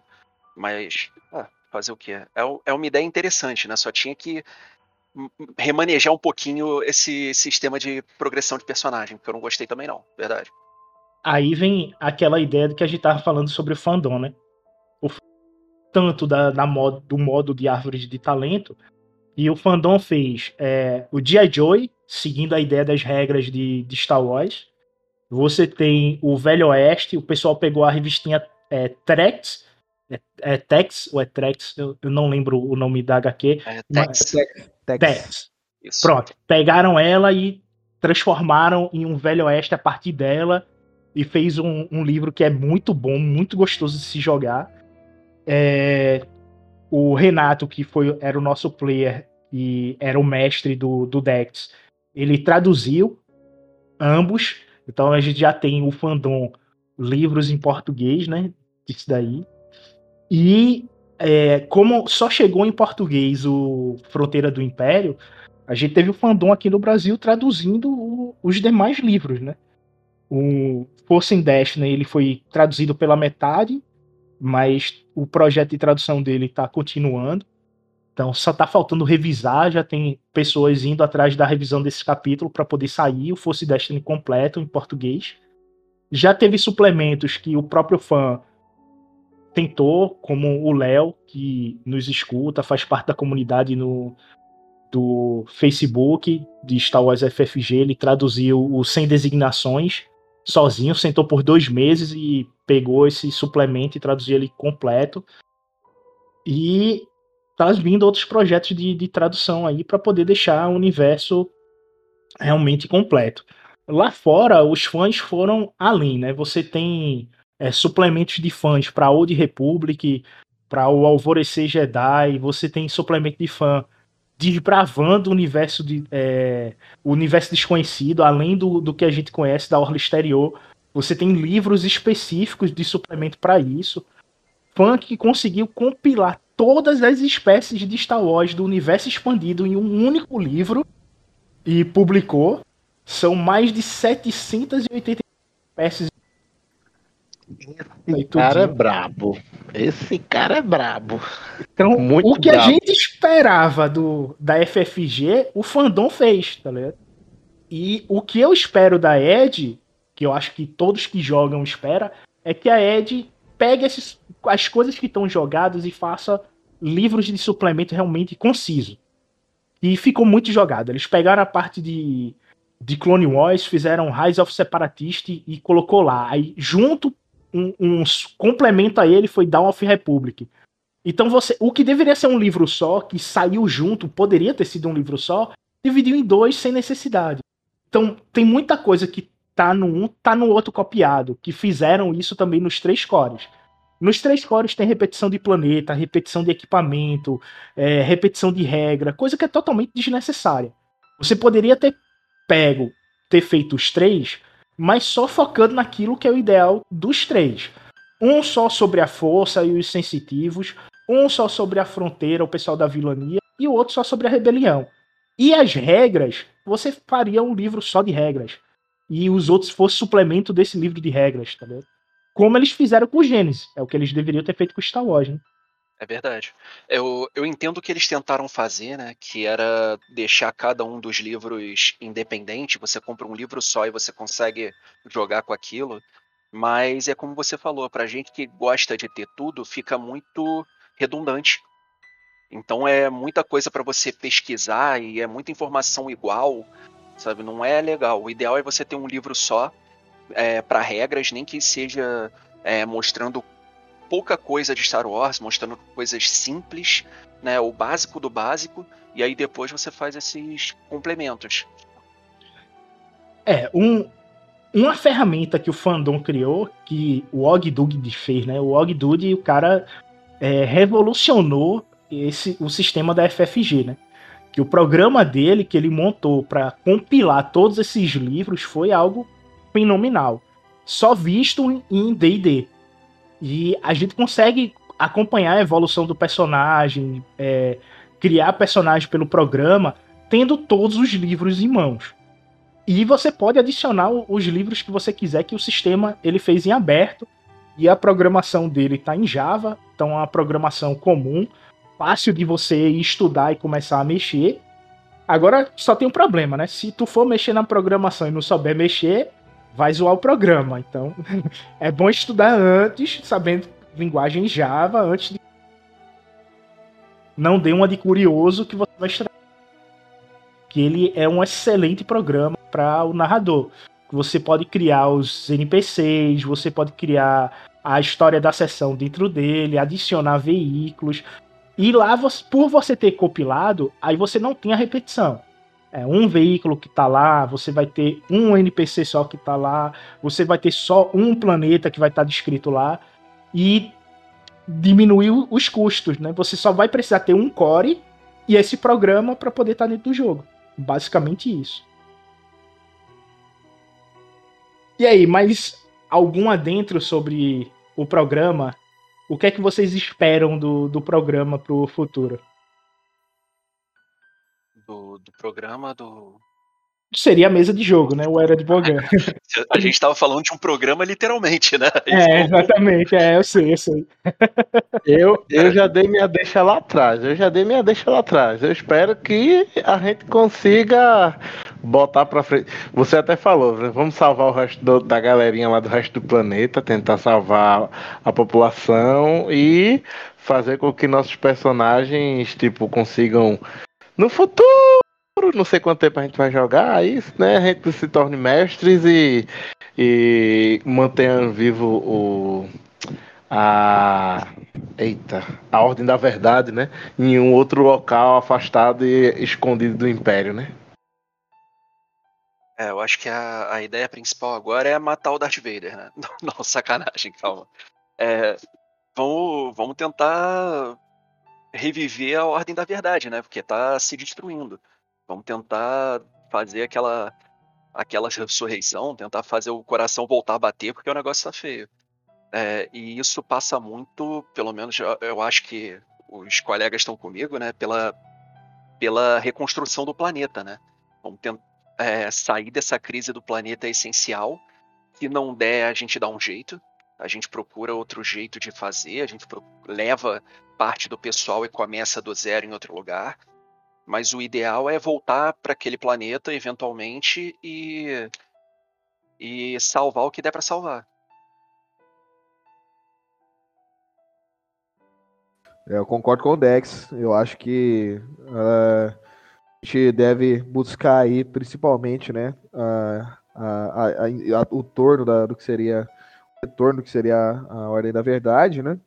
Mas, ah, fazer o quê? É, é uma ideia interessante, né? Só tinha que remanejar um pouquinho esse sistema de progressão de personagem, que eu não gostei também não, verdade. Aí vem aquela ideia de que a gente tava falando sobre o fandom, né? O tanto da, da modo, do modo de árvores de talento, e o fandom fez é, o G.I. Joe, seguindo a ideia das regras de, de Star Wars. Você tem o Velho Oeste, o pessoal pegou a revistinha é, é, é Tex ou é Trex, eu, eu, não lembro o nome da HQ. É Tex. Mas, Tex. Pronto. Pegaram ela e transformaram em um Velho Oeste a partir dela e fez um, um livro que é muito bom, muito gostoso de se jogar. É, o Renato, que foi, era o nosso player e era o mestre do, do Dex, ele traduziu ambos. Então a gente já tem o fandom livros em português, né? Isso daí. E é, como só chegou em português o Fronteira do Império, a gente teve o fandom aqui no Brasil traduzindo o, os demais livros, né? O Force in Destiny ele foi traduzido pela metade mas o projeto de tradução dele está continuando. Então só está faltando revisar, já tem pessoas indo atrás da revisão desse capítulo para poder sair o Force Destiny completo em português. Já teve suplementos que o próprio fã tentou, como o Léo, que nos escuta, faz parte da comunidade no, do Facebook de Star Wars FFG, ele traduziu o Sem Designações sozinho, sentou por dois meses e pegou esse suplemento e traduziu ele completo. E tá vindo outros projetos de, de tradução aí para poder deixar o universo realmente completo. Lá fora, os fãs foram além, né? Você tem é, suplementos de fãs para Old Republic, para o Alvorecer Jedi, você tem suplemento de fã desbravando o universo de é, o universo desconhecido, além do, do que a gente conhece da orla exterior. Você tem livros específicos de suplemento para isso. Fã que conseguiu compilar todas as espécies de Star Wars do universo expandido em um único livro e publicou. São mais de 780 espécies esse cara é brabo. Esse cara é brabo. Então, Muito o que brabo. a gente esperava do, da FFG, o fandom fez, tá ligado? E o que eu espero da Ed, que eu acho que todos que jogam esperam, é que a Ed pegue esses, as coisas que estão jogadas e faça livros de suplemento realmente conciso. E ficou muito jogado. Eles pegaram a parte de, de Clone Wars, fizeram Rise of Separatist e, e colocou lá. Aí, junto um, um complemento a ele foi Dawn of Republic. Então você, o que deveria ser um livro só, que saiu junto, poderia ter sido um livro só, dividiu em dois sem necessidade. Então tem muita coisa que tá no um, tá no outro copiado, que fizeram isso também nos três cores. Nos três cores tem repetição de planeta, repetição de equipamento, é, repetição de regra, coisa que é totalmente desnecessária. Você poderia ter pego, ter feito os três, mas só focando naquilo que é o ideal dos três. Um só sobre a força e os sensitivos, um só sobre a fronteira, o pessoal da vilania, e o outro só sobre a rebelião. E as regras, você faria um livro só de regras. E os outros fossem suplemento desse livro de regras, tá vendo? Como eles fizeram com o Gênesis. É o que eles deveriam ter feito com o Star Wars, né? É verdade. Eu, eu entendo o que eles tentaram fazer, né? Que era deixar cada um dos livros independente. Você compra um livro só e você consegue jogar com aquilo. Mas é como você falou, pra gente que gosta de ter tudo, fica muito redundante. Então é muita coisa para você pesquisar e é muita informação igual, sabe? Não é legal. O ideal é você ter um livro só é, para regras, nem que seja é, mostrando pouca coisa de Star Wars, mostrando coisas simples, né, o básico do básico, e aí depois você faz esses complementos. É, um, uma ferramenta que o fandom criou, que o Og Dug fez, né? O Og Dug, o cara é, revolucionou esse, o sistema da FFG, né? Que o programa dele, que ele montou para compilar todos esses livros, foi algo fenomenal. Só visto em D&D. E a gente consegue acompanhar a evolução do personagem, é, criar personagem pelo programa, tendo todos os livros em mãos. E você pode adicionar os livros que você quiser, que o sistema ele fez em aberto. E a programação dele está em Java, então é uma programação comum, fácil de você estudar e começar a mexer. Agora só tem um problema, né? Se tu for mexer na programação e não souber mexer, vai zoar o programa. Então (laughs) é bom estudar antes, sabendo linguagem Java, antes de. Não dê uma de curioso que você vai estragar. Que ele é um excelente programa para o narrador. Você pode criar os NPCs, você pode criar a história da sessão dentro dele, adicionar veículos. E lá, por você ter compilado, aí você não tem a repetição é, um veículo que está lá, você vai ter um NPC só que está lá, você vai ter só um planeta que vai estar tá descrito lá e diminuir os custos, né? Você só vai precisar ter um core e esse programa para poder estar tá dentro do jogo. Basicamente isso. E aí, mais algum adentro sobre o programa? O que é que vocês esperam do, do programa para o futuro? Do, do programa do. Seria a mesa de jogo, né? O Era de Bogan. (laughs) A gente tava falando de um programa literalmente, né? É, exatamente. É, eu sei, eu sei. (laughs) Eu, eu já dei minha deixa lá atrás. Eu já dei minha deixa lá atrás. Eu espero que a gente consiga botar pra frente. Você até falou, né? vamos salvar o resto do- da galerinha lá do resto do planeta, tentar salvar a população e fazer com que nossos personagens, tipo, consigam no futuro, não sei quanto tempo a gente vai jogar isso, né? A gente se torne mestres e, e mantenha vivo o a eita, a ordem da verdade, né? Em um outro local afastado e escondido do império, né? É, eu acho que a, a ideia principal agora é matar o Darth Vader, né? (laughs) Não, sacanagem, calma. É, vamos, vamos tentar reviver a ordem da verdade, né? Porque tá se destruindo. Vamos tentar fazer aquela aquela (laughs) ressurreição, tentar fazer o coração voltar a bater, porque o negócio tá feio. É, e isso passa muito, pelo menos eu, eu acho que os colegas estão comigo, né? Pela, pela reconstrução do planeta, né? Vamos tentar é, sair dessa crise do planeta é essencial. Se não der, a gente dá um jeito. A gente procura outro jeito de fazer. A gente leva parte do pessoal e começa do zero em outro lugar. Mas o ideal é voltar para aquele planeta eventualmente e e salvar o que der para salvar. É, Eu concordo com o Dex. Eu acho que ah, a gente deve buscar aí, principalmente, né, o torno da- do que seria o retorno que seria a, a ordem da verdade, né?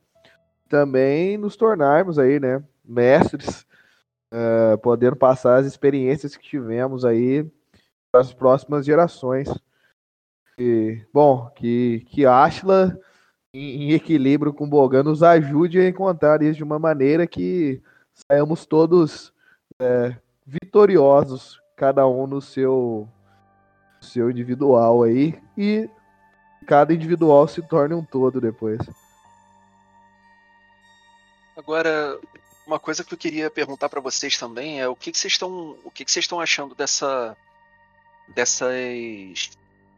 Também nos tornarmos aí, né, mestres, ah, podendo passar as experiências que tivemos aí para as próximas gerações. E, bom, que que Ashla em, em equilíbrio com Bogan nos ajude a encontrar isso de uma maneira que saímos todos é, vitoriosos, cada um no seu, seu individual aí, e cada individual se torne um todo depois. Agora, uma coisa que eu queria perguntar para vocês também é o que, vocês estão, o que, vocês estão achando dessa, dessas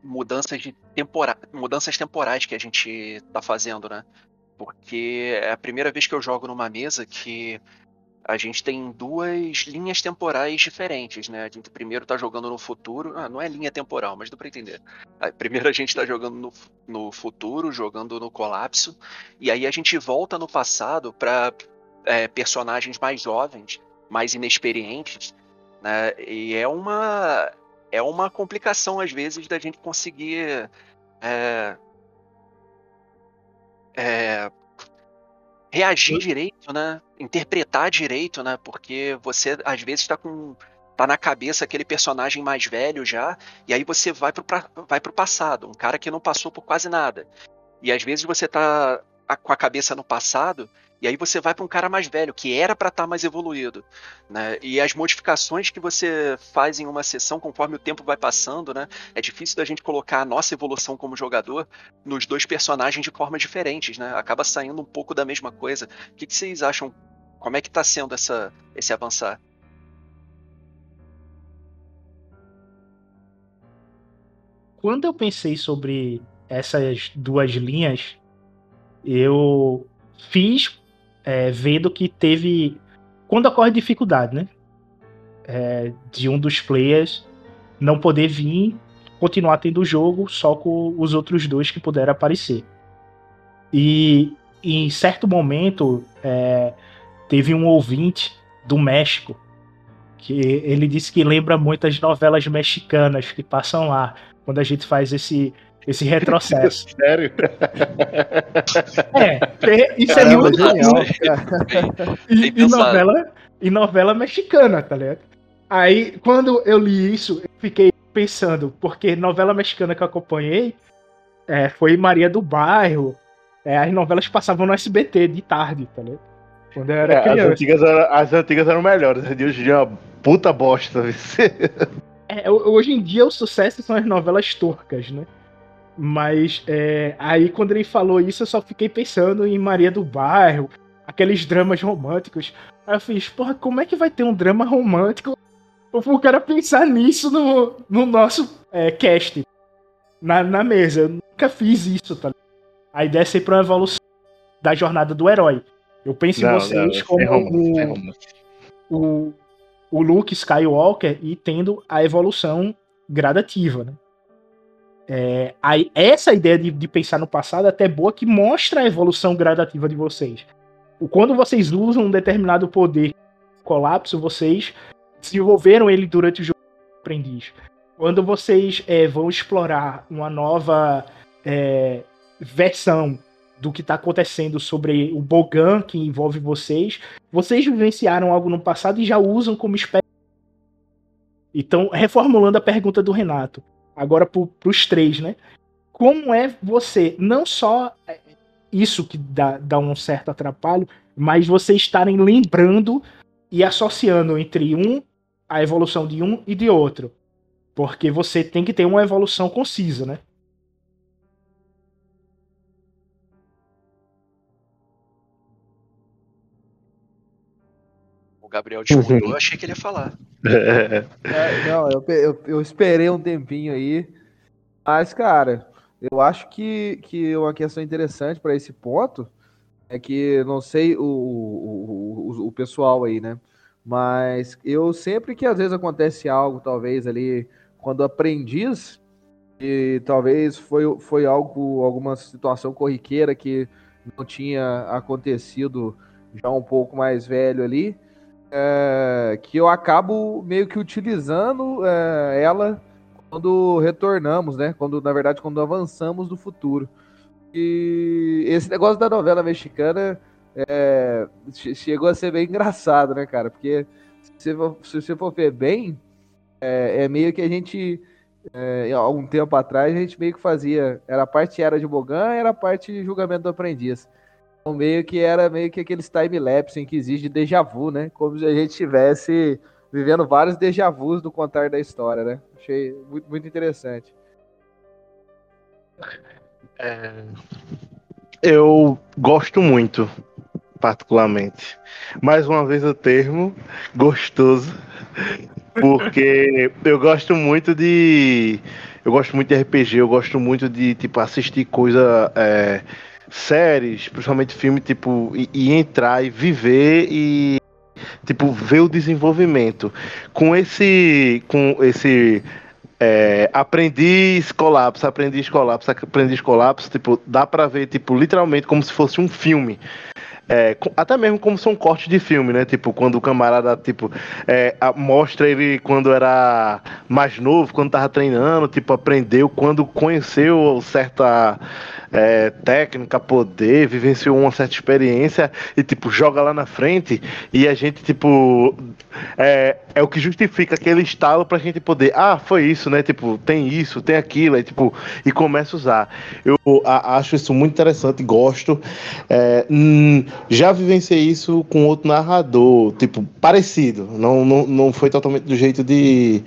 mudanças de tempora, mudanças temporais que a gente está fazendo, né? Porque é a primeira vez que eu jogo numa mesa que a gente tem duas linhas temporais diferentes, né? A gente primeiro tá jogando no futuro, ah, não é linha temporal, mas dá pra entender. Primeiro a gente tá jogando no, no futuro, jogando no colapso, e aí a gente volta no passado para personagens mais jovens, mais inexperientes, né? E é uma é uma complicação às vezes da gente conseguir é, é, reagir direito, né? Interpretar direito, né? Porque você às vezes está com tá na cabeça aquele personagem mais velho já, e aí você vai pro, vai pro passado, um cara que não passou por quase nada. E às vezes você tá com a cabeça no passado, e aí você vai para um cara mais velho, que era para estar mais evoluído, né? E as modificações que você faz em uma sessão conforme o tempo vai passando, né? É difícil da gente colocar a nossa evolução como jogador nos dois personagens de formas diferentes, né? Acaba saindo um pouco da mesma coisa. O que, que vocês acham? Como é que tá sendo essa, esse avançar? Quando eu pensei sobre essas duas linhas, eu fiz é, vendo que teve. Quando ocorre dificuldade, né? É, de um dos players não poder vir continuar tendo o jogo só com os outros dois que puderam aparecer. E em certo momento é, teve um ouvinte do México que ele disse que lembra muito as novelas mexicanas que passam lá quando a gente faz esse esse retrocesso. Sério? (laughs) É, é, isso é Caramba, muito genial, e, e novela, e novela mexicana, tá ligado? Aí, quando eu li isso, eu fiquei pensando, porque novela mexicana que eu acompanhei é, foi Maria do Bairro. É, as novelas passavam no SBT de tarde, tá ligado? Quando eu era É, as, criança. antigas eram, as antigas eram melhores, as de hoje em dia é uma puta bosta. É, ho- hoje em dia o sucesso são as novelas turcas, né? Mas é, aí quando ele falou isso, eu só fiquei pensando em Maria do Bairro, aqueles dramas românticos. Aí eu fiz, porra, como é que vai ter um drama romântico o cara pensar nisso no, no nosso é, cast. Na, na mesa. Eu nunca fiz isso, tá? A ideia é ser pra uma evolução da jornada do herói. Eu penso Não, em vocês não, como ferrou, o, ferrou. o, o Luke Skywalker e tendo a evolução gradativa, né? É, aí, essa ideia de, de pensar no passado é até boa que mostra a evolução gradativa de vocês. Quando vocês usam um determinado poder colapso, vocês desenvolveram ele durante o jogo aprendiz. Quando vocês é, vão explorar uma nova é, versão do que está acontecendo sobre o Bogan que envolve vocês, vocês vivenciaram algo no passado e já usam como espécie. Então, reformulando a pergunta do Renato, agora para os três, né? Como é você, não só é, isso que dá, dá um certo atrapalho, mas vocês estarem lembrando e associando entre um, a evolução de um e de outro. Porque você tem que ter uma evolução concisa, né? O Gabriel desmudou, eu (laughs) achei que ele ia falar. É, não, eu, eu, eu esperei um tempinho aí. Mas, cara, eu acho que, que uma questão interessante para esse ponto é que, não sei o, o, o, o pessoal aí, né? Mas eu sempre que às vezes acontece algo, talvez ali, quando aprendiz, e talvez foi, foi algo, alguma situação corriqueira que não tinha acontecido já um pouco mais velho ali, é, que eu acabo meio que utilizando é, ela quando retornamos, né? Quando, na verdade, quando avançamos do futuro. E esse negócio da novela mexicana é, che- chegou a ser bem engraçado, né, cara? Porque se você for, se você for ver bem, é, é meio que a gente, é, há um tempo atrás, a gente meio que fazia, era a parte era de Bogan, era a parte de julgamento do aprendiz. Então, meio que era meio que aqueles time-lapse em que existe déjà vu, né? Como se a gente estivesse vivendo vários déjà vus do contar da história, né? Achei muito, muito interessante. É, eu gosto muito, particularmente. Mais uma vez o termo gostoso, porque eu gosto muito de, eu gosto muito de RPG, eu gosto muito de tipo assistir coisa, é, séries, principalmente filme, tipo e, e entrar e viver e tipo ver o desenvolvimento com esse, com esse é, aprendiz colapso, aprendiz colapso, aprendiz colapso, tipo, dá pra ver, tipo, literalmente como se fosse um filme. É, até mesmo como são cortes de filme, né? Tipo, quando o camarada, tipo, é, a- mostra ele quando era mais novo, quando tava treinando, tipo, aprendeu, quando conheceu certa é, técnica, poder, vivenciou uma certa experiência e, tipo, joga lá na frente e a gente, tipo, é, é o que justifica aquele estalo pra gente poder, ah, foi isso, né? Tipo, tem isso, tem aquilo, aí, tipo, e começa a usar. Eu a- acho isso muito interessante, gosto. É, hum, já vivenciei isso com outro narrador, tipo, parecido. Não, não, não foi totalmente do jeito de,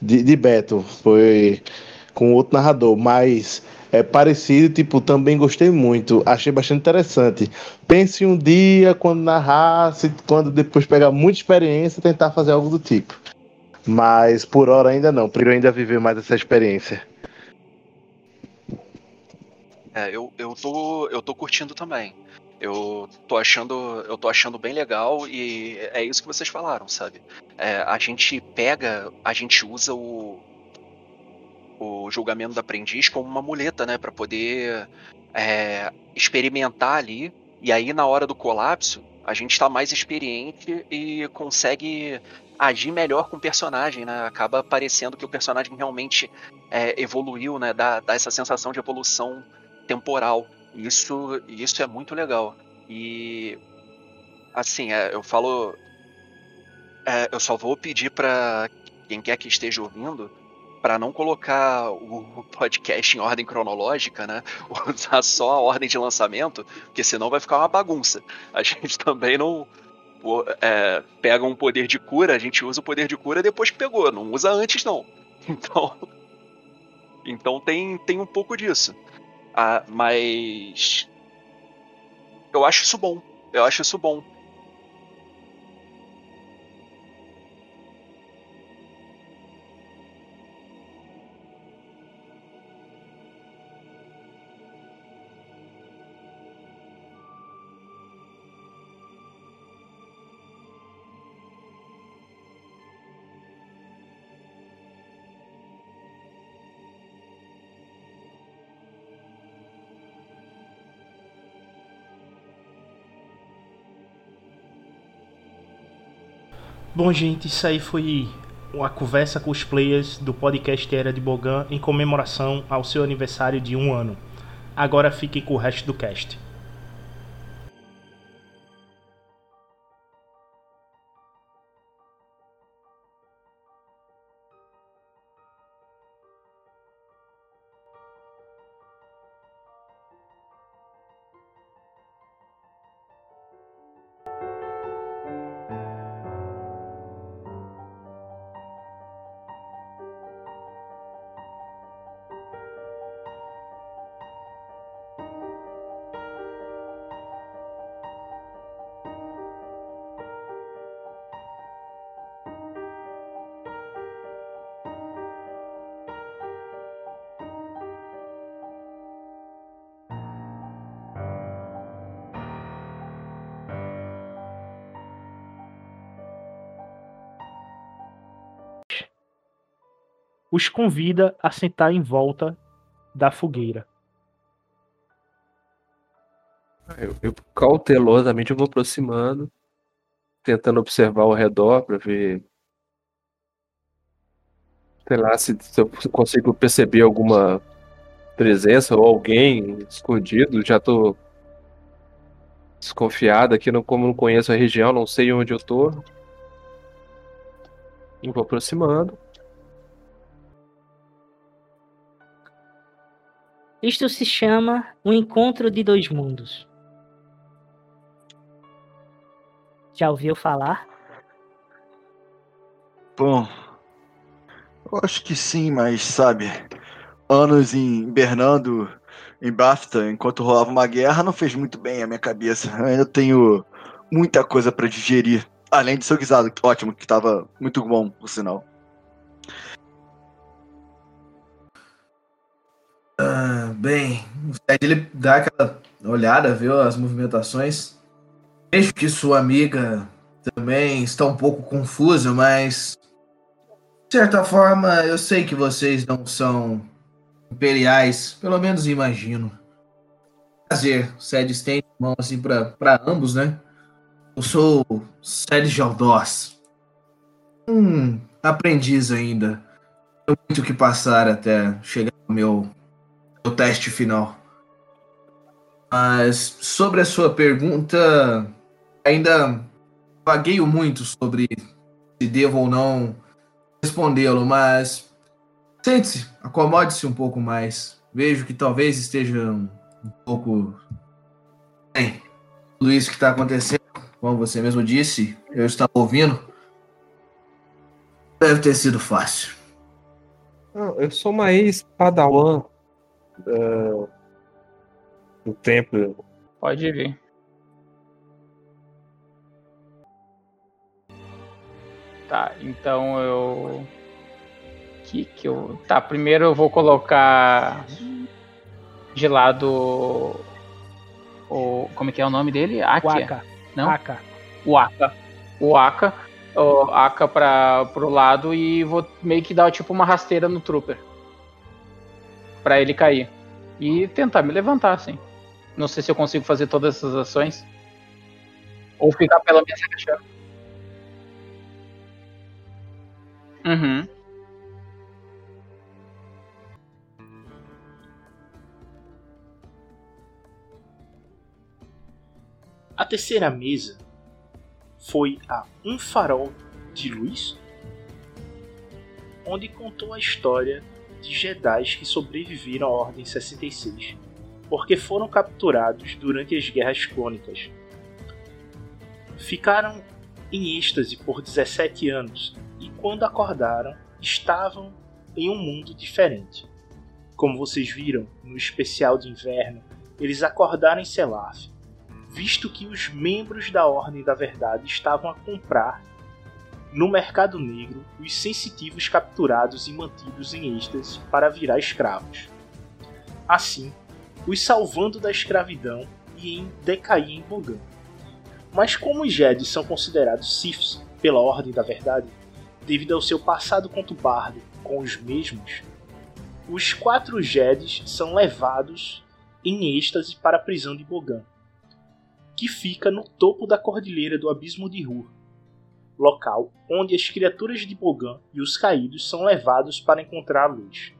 de, de Beto, foi com outro narrador, mas é parecido, tipo, também gostei muito, achei bastante interessante. Pense um dia, quando narrasse, quando depois pegar muita experiência, tentar fazer algo do tipo. Mas por hora ainda não, prefiro ainda viver mais essa experiência. É, eu, eu, tô, eu tô curtindo também. Eu tô achando, eu tô achando bem legal e é isso que vocês falaram, sabe? É, a gente pega, a gente usa o, o julgamento do aprendiz como uma muleta, né, para poder é, experimentar ali. E aí na hora do colapso, a gente tá mais experiente e consegue agir melhor com o personagem, né? Acaba parecendo que o personagem realmente é, evoluiu, né? Dá, dá essa sensação de evolução temporal. Isso, isso é muito legal. E assim, é, eu falo, é, eu só vou pedir para quem quer que esteja ouvindo para não colocar o podcast em ordem cronológica, né? (laughs) Usar só a ordem de lançamento, porque senão vai ficar uma bagunça. A gente (laughs) também não é, pega um poder de cura, a gente usa o poder de cura depois que pegou, não usa antes não. (laughs) Então, então tem, tem um pouco disso. Ah, mas eu acho isso bom. Eu acho isso bom. Bom, gente, isso aí foi uma conversa com os players do podcast Era de Bogan em comemoração ao seu aniversário de um ano. Agora fiquem com o resto do cast. Os convida a sentar em volta da fogueira. Eu, eu cautelosamente eu vou aproximando, tentando observar ao redor para ver, sei lá, se, se eu consigo perceber alguma presença ou alguém escondido. Já tô desconfiado aqui, não, como não conheço a região, não sei onde eu tô. E vou aproximando. Isto se chama um encontro de dois mundos. Já ouviu falar? Bom, eu acho que sim, mas sabe, anos em hibernando em BAFTA enquanto rolava uma guerra não fez muito bem a minha cabeça. Eu ainda tenho muita coisa para digerir. Além de seu guisado, ótimo, que estava muito bom, por sinal. Bem, o Ted ele dá aquela olhada, viu as movimentações. Vejo que sua amiga também está um pouco confusa, mas de certa forma eu sei que vocês não são imperiais, pelo menos imagino. Prazer, o Sed estende a mão assim para ambos, né? Eu sou Sed Jaldós. Um aprendiz ainda. Tenho muito que passar até chegar ao meu o teste final. Mas sobre a sua pergunta, ainda vagueio muito sobre se devo ou não respondê-lo, mas sente-se, acomode-se um pouco mais. Vejo que talvez esteja um, pouco. Bem, tudo isso que está acontecendo, como você mesmo disse, eu estava ouvindo. Deve ter sido fácil. Não, eu sou uma ex-padawan uh, do templo. Pode vir. Tá, então eu. Que que eu. Tá, primeiro eu vou colocar de lado o. Como é que é o nome dele? Akia? O Aka. Não? Aka. O Aka. O Aka. O Aka pra, pro lado e vou meio que dar tipo uma rasteira no Trooper para ele cair. E tentar me levantar, assim. Não sei se eu consigo fazer todas essas ações. Ou ficar pela mesa agachando. Uhum. A terceira mesa foi a Um Farol de Luz, onde contou a história de Jedi que sobreviveram à Ordem 66, porque foram capturados durante as Guerras Clônicas. Ficaram em êxtase por 17 anos e, quando acordaram, estavam em um mundo diferente. Como vocês viram no especial de inverno, eles acordaram em Selaf, visto que os membros da Ordem da Verdade estavam a comprar no mercado negro os sensitivos capturados e mantidos em êxtase para virar escravos. Assim, os salvando da escravidão e em decair em Bogan. Mas como os Jedi são considerados Siths pela Ordem da Verdade, devido ao seu passado contubardo com os mesmos, os quatro Jedis são levados em êxtase para a prisão de Bogan, que fica no topo da cordilheira do Abismo de Hur, local onde as criaturas de Bogan e os caídos são levados para encontrar a luz.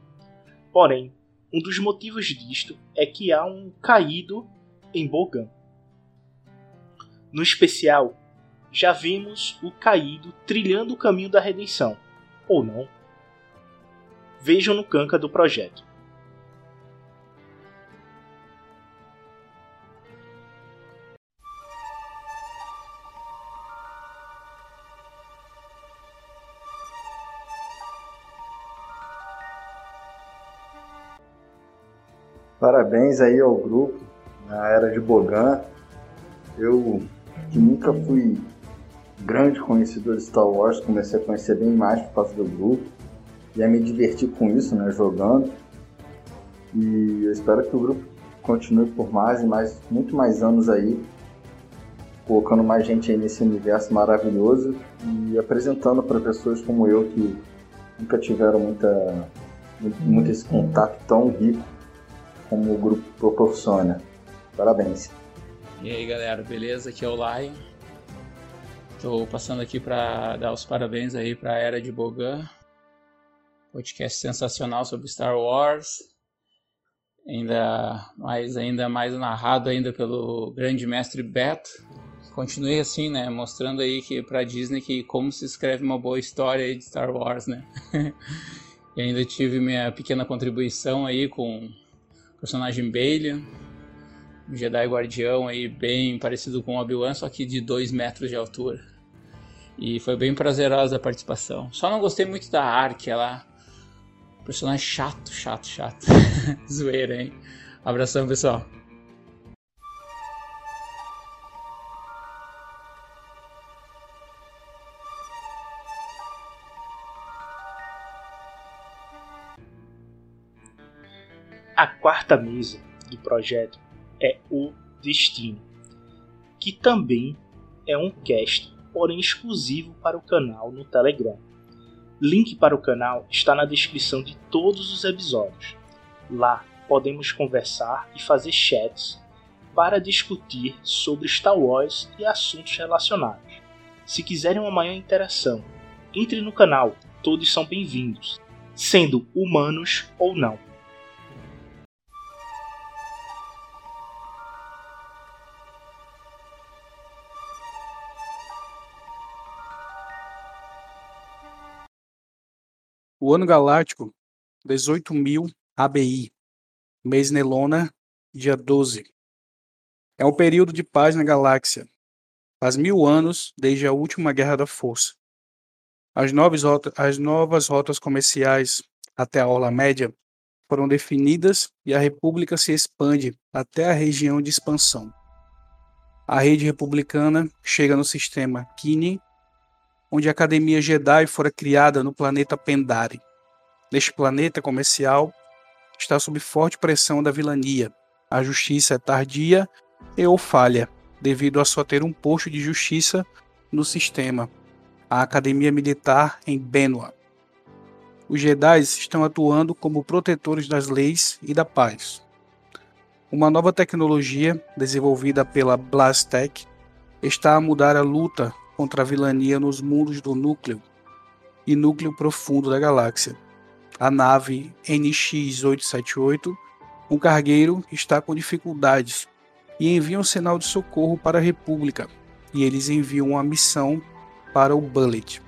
Porém, um dos motivos disto é que há um caído em Bogan. No especial, já vimos o caído trilhando o caminho da redenção, ou não. Vejam no canca do projeto. Parabéns aí ao grupo, na era de Bogan. Eu que nunca fui grande conhecedor de Star Wars, comecei a conhecer bem mais por causa do grupo e a me divertir com isso, né, jogando. E eu espero que o grupo continue por mais e mais, muito mais anos aí, colocando mais gente aí nesse universo maravilhoso e apresentando para pessoas como eu que nunca tiveram muita, muito esse contato tão rico como o grupo proporciona. Parabéns. E aí galera, beleza? Aqui é o Lion. Estou passando aqui para dar os parabéns aí para a Era de Bogan. Podcast sensacional sobre Star Wars. Ainda mais, ainda mais narrado ainda pelo grande mestre Beto. Continue assim, né? Mostrando aí que para Disney que como se escreve uma boa história de Star Wars, né? (laughs) e ainda tive minha pequena contribuição aí com personagem Bailey, um Jedi Guardião aí bem parecido com Obi-Wan, só que de 2 metros de altura. E foi bem prazerosa a participação. Só não gostei muito da Ark, ela personagem chato, chato, chato. (laughs) Zoeira, hein? Abração, pessoal. Quarta mesa do projeto é o Destino, que também é um cast, porém exclusivo para o canal no Telegram. Link para o canal está na descrição de todos os episódios. Lá podemos conversar e fazer chats para discutir sobre Star Wars e assuntos relacionados. Se quiserem uma maior interação, entre no canal, todos são bem-vindos, sendo humanos ou não. O ano galáctico, 18.000 ABI, mês Nelona, dia 12. É um período de paz na galáxia. Faz mil anos desde a última Guerra da Força. As novas, rotas, as novas rotas comerciais até a Orla Média foram definidas e a República se expande até a região de expansão. A rede republicana chega no sistema Kine onde a Academia Jedi fora criada no planeta Pendari. Neste planeta comercial, está sob forte pressão da vilania. A justiça é tardia e ou falha, devido a só ter um posto de justiça no sistema, a Academia Militar em Benua. Os Jedi estão atuando como protetores das leis e da paz. Uma nova tecnologia, desenvolvida pela Blastech, está a mudar a luta contra a vilania nos mundos do núcleo e núcleo profundo da galáxia. A nave NX-878, um cargueiro, está com dificuldades e envia um sinal de socorro para a República, e eles enviam uma missão para o Bullet.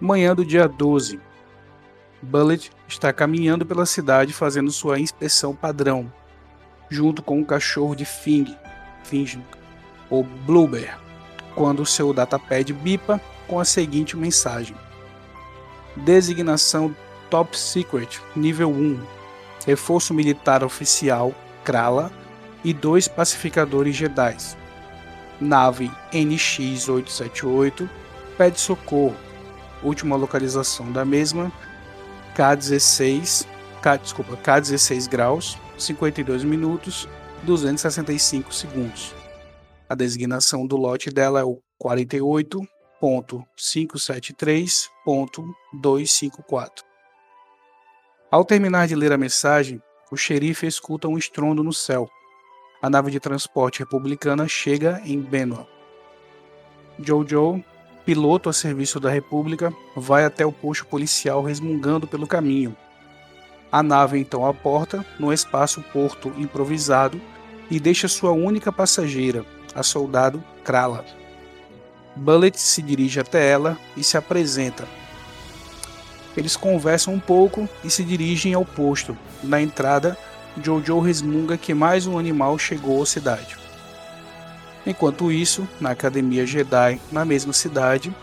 Manhã do dia 12. Bullet está caminhando pela cidade fazendo sua inspeção padrão, junto com um cachorro de Fing, Fing ou Bluebear quando seu datapad bipa com a seguinte mensagem: Designação Top Secret nível 1, reforço militar oficial Krala e dois pacificadores Jedi. Nave NX-878 pede socorro. Última localização da mesma K16, K, desculpa, K16 graus, 52 minutos, 265 segundos. A designação do lote dela é o 48.573.254. Ao terminar de ler a mensagem, o xerife escuta um estrondo no céu. A nave de transporte republicana chega em Benua. Jojo, piloto a serviço da República, vai até o posto policial resmungando pelo caminho. A nave então aporta no espaço porto improvisado e deixa sua única passageira, a soldado Krala. Bullet se dirige até ela e se apresenta. Eles conversam um pouco e se dirigem ao posto. Na entrada, Jojo resmunga que mais um animal chegou à cidade. Enquanto isso, na Academia Jedi, na mesma cidade,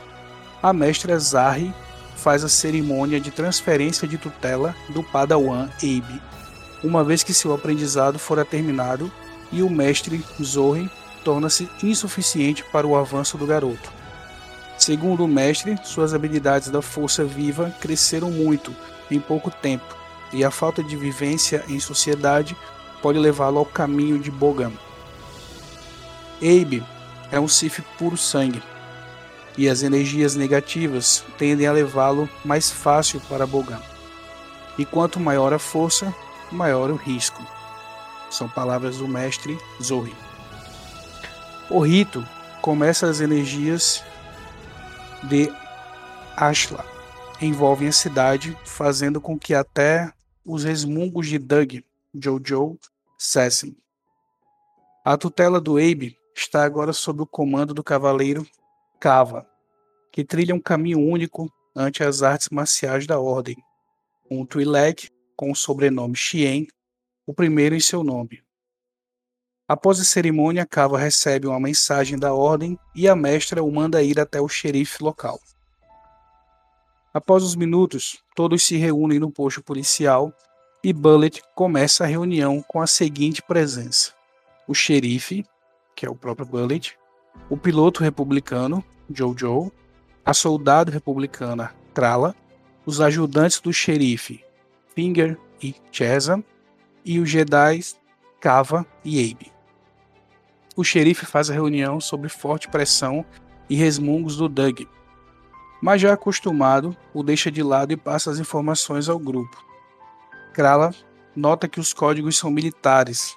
a mestra Zari faz a cerimônia de transferência de tutela do Padawan Abe, uma vez que seu aprendizado fora terminado e o mestre Zorin torna-se insuficiente para o avanço do garoto. Segundo o mestre, suas habilidades da força viva cresceram muito em pouco tempo, e a falta de vivência em sociedade pode levá-lo ao caminho de Bogan. Abe é um Sith puro sangue, e as energias negativas tendem a levá-lo mais fácil para Bogan. E quanto maior a força, maior o risco. São palavras do mestre Zohi. O rito começa as energias de Ashla envolvem a cidade, fazendo com que até os resmungos de Doug, Jojo, cessem. A tutela do Abe está agora sob o comando do cavaleiro Kava, que trilha um caminho único ante as artes marciais da Ordem, um Twi'lek com o sobrenome Xien, o primeiro em seu nome. Após a cerimônia, Kava recebe uma mensagem da Ordem e a mestra o manda ir até o xerife local. Após os minutos, todos se reúnem no posto policial e Bullet começa a reunião com a seguinte presença: o xerife, que é o próprio Bullet, o piloto republicano, Jojo, a soldado republicana, Trala, os ajudantes do xerife, Finger e Chesa, e os Jedi, Kava e Abe. O xerife faz a reunião sob forte pressão e resmungos do Doug, mas já acostumado, o deixa de lado e passa as informações ao grupo. Krala nota que os códigos são militares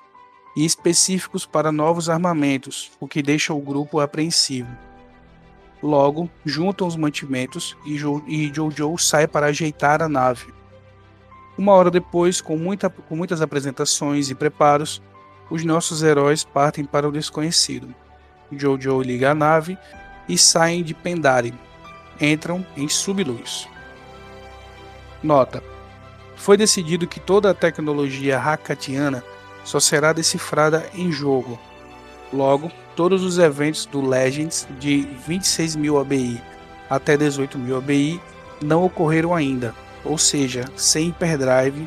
e específicos para novos armamentos, o que deixa o grupo apreensivo. Logo, juntam os mantimentos e, jo e Jojo sai para ajeitar a nave. Uma hora depois, com, muita, com muitas apresentações e preparos, os nossos heróis partem para o desconhecido. Jojo liga a nave e saem de Pendari, entram em subluz. Nota: Foi decidido que toda a tecnologia Hakatiana só será decifrada em jogo. Logo, todos os eventos do Legends de 26.000 ABI até 18.000 ABI não ocorreram ainda, ou seja, sem hyperdrive,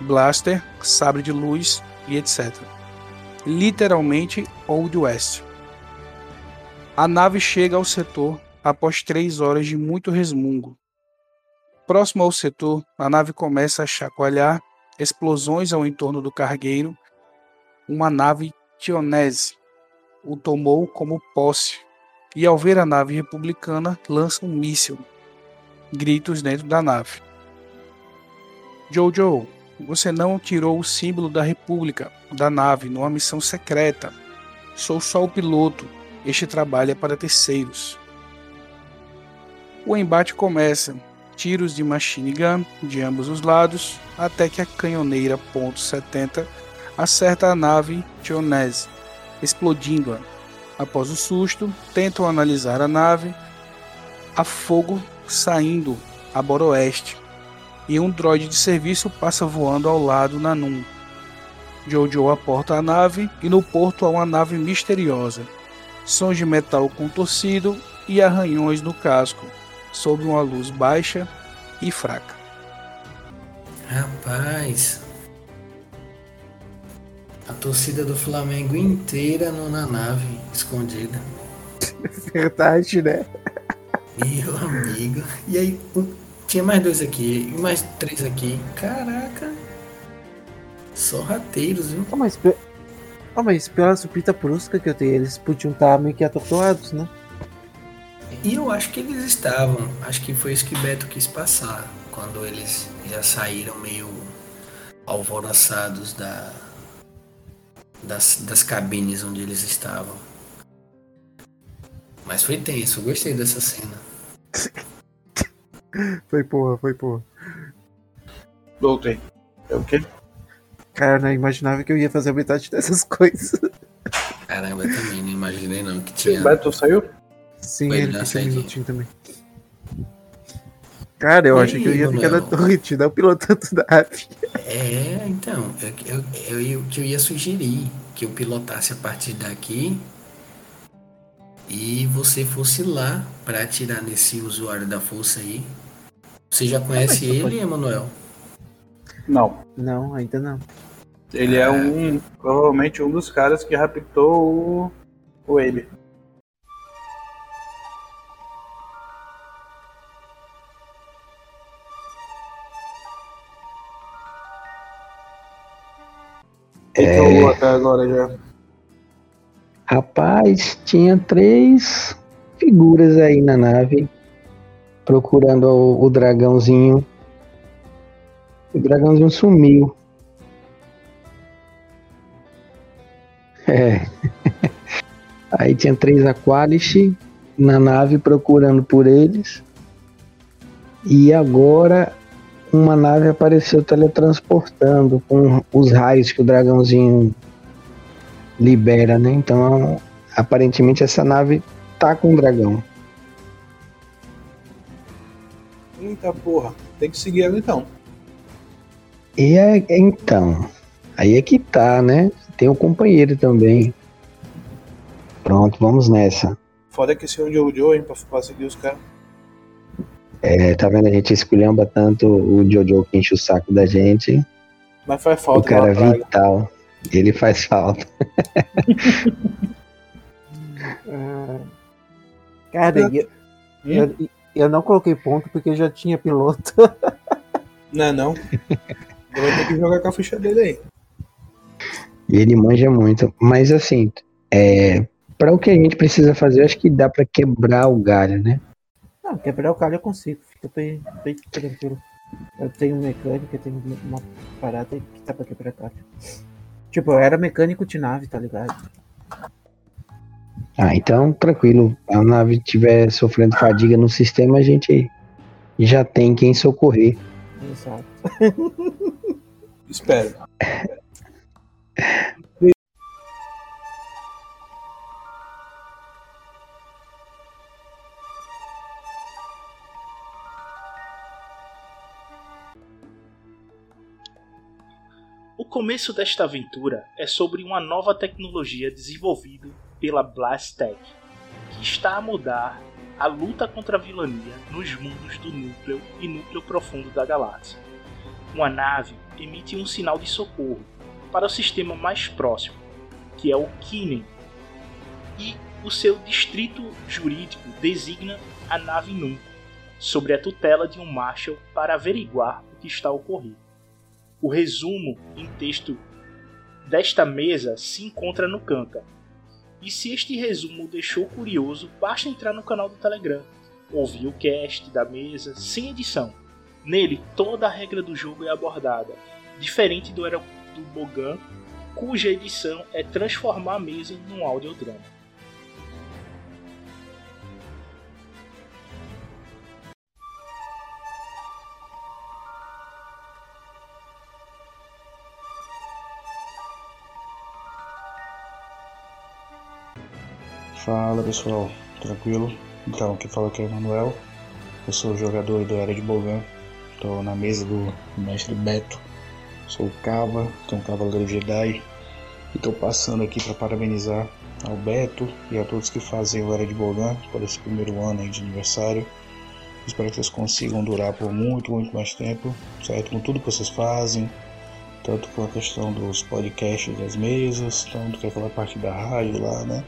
blaster, sabre de luz e etc. Literalmente Old West. A nave chega ao setor após três horas de muito resmungo. Próximo ao setor, a nave começa a chacoalhar, explosões ao entorno do cargueiro. Uma nave tionese o tomou como posse, e ao ver a nave republicana, lança um míssil. Gritos dentro da nave. Jojo, você não tirou o símbolo da República da nave numa missão secreta. Sou só o piloto. Este trabalho é para terceiros. O embate começa. Tiros de machine gun de ambos os lados, até que a canhoneira .70 acerta a nave Tionese, explodindo-a. Após o susto, tentam analisar a nave, há fogo saindo a boroeste, e um droide de serviço passa voando ao lado na Num. Jojo aporta a nave e no porto há uma nave misteriosa. Sons de metal contorcido e arranhões no casco, sob uma luz baixa e fraca. Rapaz, a torcida do Flamengo inteira no, na nave, escondida. (laughs) Verdade, né? Meu amigo. E aí, tinha mais dois aqui, e mais três aqui. Caraca. Só rateiros, viu? Oh, mas, oh, mas pela supita brusca que eu tenho, eles podiam estar meio que atordoados, né? E eu acho que eles estavam. Acho que foi isso que Beto quis passar. Quando eles já saíram meio alvoroçados da, das, das cabines onde eles estavam. Mas foi tenso, eu gostei dessa cena. (laughs) (laughs) Foi porra, foi porra. Voltei. É o quê? Cara, eu não imaginava que eu ia fazer metade dessas (laughs) coisas. Caramba, eu também não imaginei não que tinha. O Beto saiu? Sim, Foi, ele um saí. minutinho também. Cara, eu achei que eu ia ficar na Manuel? torre, não pilotando nave. É, então, eu, eu, eu, que eu ia sugerir que eu pilotasse a partir daqui e você fosse lá pra atirar nesse usuário da força aí. Você já conhece mas tu ele, pode- Emanuel? Não. Não, ainda não. Ele é um. Provavelmente um dos caras que raptou o. o Abe. O que que rolou até agora já? Rapaz, tinha três figuras aí na nave procurando o, o dragãozinho. O dragãozinho sumiu. É. (laughs) Aí tinha três Aqualish na nave procurando por eles. E agora uma nave apareceu teletransportando com os raios que o dragãozinho libera, né? Então, aparentemente essa nave tá com o dragão. Eita porra, tem que seguir ela então. E é, então, aí é que tá, né? Tem o companheiro também. Pronto, vamos nessa. Foda que esse é o Jojo, hein, pra, pra seguir os caras. É, tá vendo? A gente esculhamba tanto o Jojo que enche o saco da gente. Mas faz O falta cara lá atrás. vital. Ele faz falta. Ah, (laughs) Cara, eu, eu, eu não coloquei ponto porque já tinha piloto. (laughs) Não, é não. Eu vou ter que jogar com a ficha dele aí. E ele manja muito. Mas assim, é, para o que a gente precisa fazer, acho que dá pra quebrar o galho, né? Não, quebrar o calho eu consigo, fica bem, bem tranquilo. Eu tenho mecânica, eu tenho uma parada que dá pra quebrar calho. Tipo, eu era mecânico de nave, tá ligado? Ah, então tranquilo. A nave estiver sofrendo fadiga no sistema, a gente já tem quem socorrer. Exato. (laughs) Espero. O começo desta aventura é sobre uma nova tecnologia desenvolvida pela Blastech, que está a mudar a luta contra a vilania nos mundos do núcleo e núcleo profundo da galáxia. Uma nave emite um sinal de socorro para o sistema mais próximo, que é o Kinen, e o seu distrito jurídico designa a nave Num, sobre a tutela de um Marshal para averiguar o que está a ocorrer. O resumo em texto desta mesa se encontra no Canca. E se este resumo o deixou curioso, basta entrar no canal do Telegram, ouvir o cast da mesa sem edição. Nele, toda a regra do jogo é abordada, diferente do Era do Bogan, cuja edição é transformar a mesa num audiodrama. Fala pessoal, tranquilo? Então, aqui fala aqui é o Manuel. Eu sou jogador do Era de Bogan. Estou na mesa do mestre Beto. Sou Cava, tenho um Cavaleiro Jedi. E estou passando aqui para parabenizar ao Beto e a todos que fazem o Era de Bogan por esse primeiro ano de aniversário. Espero que vocês consigam durar por muito, muito mais tempo, certo? Com tudo que vocês fazem, tanto com a questão dos podcasts das mesas, tanto com aquela parte da rádio lá, né?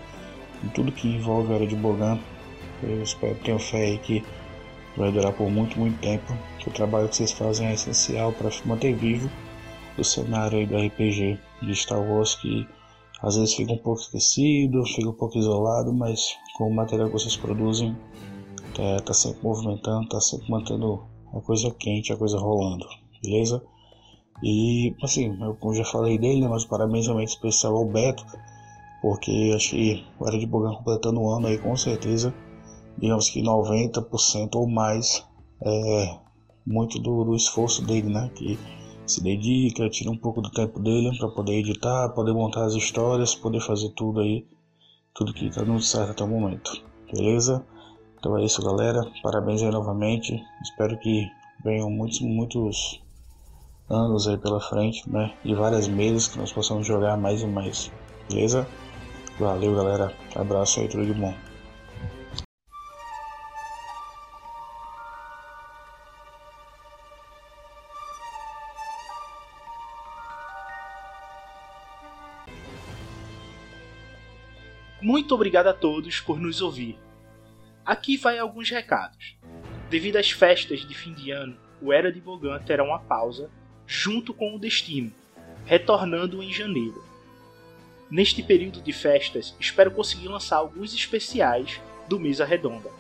Em tudo que envolve a área de Bogan. Eu espero, tenho fé aí que vai durar por muito, muito tempo. Que o trabalho que vocês fazem é essencial para manter vivo o cenário aí do RPG de Star Wars que às vezes fica um pouco esquecido, fica um pouco isolado, mas com o material que vocês produzem tá, tá sempre movimentando, tá sempre mantendo a coisa quente, a coisa rolando, beleza? E assim, eu já falei dele, né, mas parabéns realmente especial ao Beto porque acho que o Era de Bogan completando um ano aí com certeza, digamos que 90% ou mais é muito do, do esforço dele, né? Que se dedica, tira um pouco do tempo dele para poder editar, poder montar as histórias, poder fazer tudo aí, tudo que tá dando certo até o momento, beleza? Então é isso, galera. Parabéns aí novamente. Espero que venham muitos, muitos anos aí pela frente, né? E várias mesas que nós possamos jogar mais e mais, beleza? Valeu, galera. Abraço aí, tudo de bom. Muito obrigado a todos por nos ouvir. Aqui vai alguns recados. Devido às festas de fim de ano, o Era de Bogan terá uma pausa junto com o Destino, retornando em janeiro. Neste período de festas, espero conseguir lançar alguns especiais do Mesa Redonda.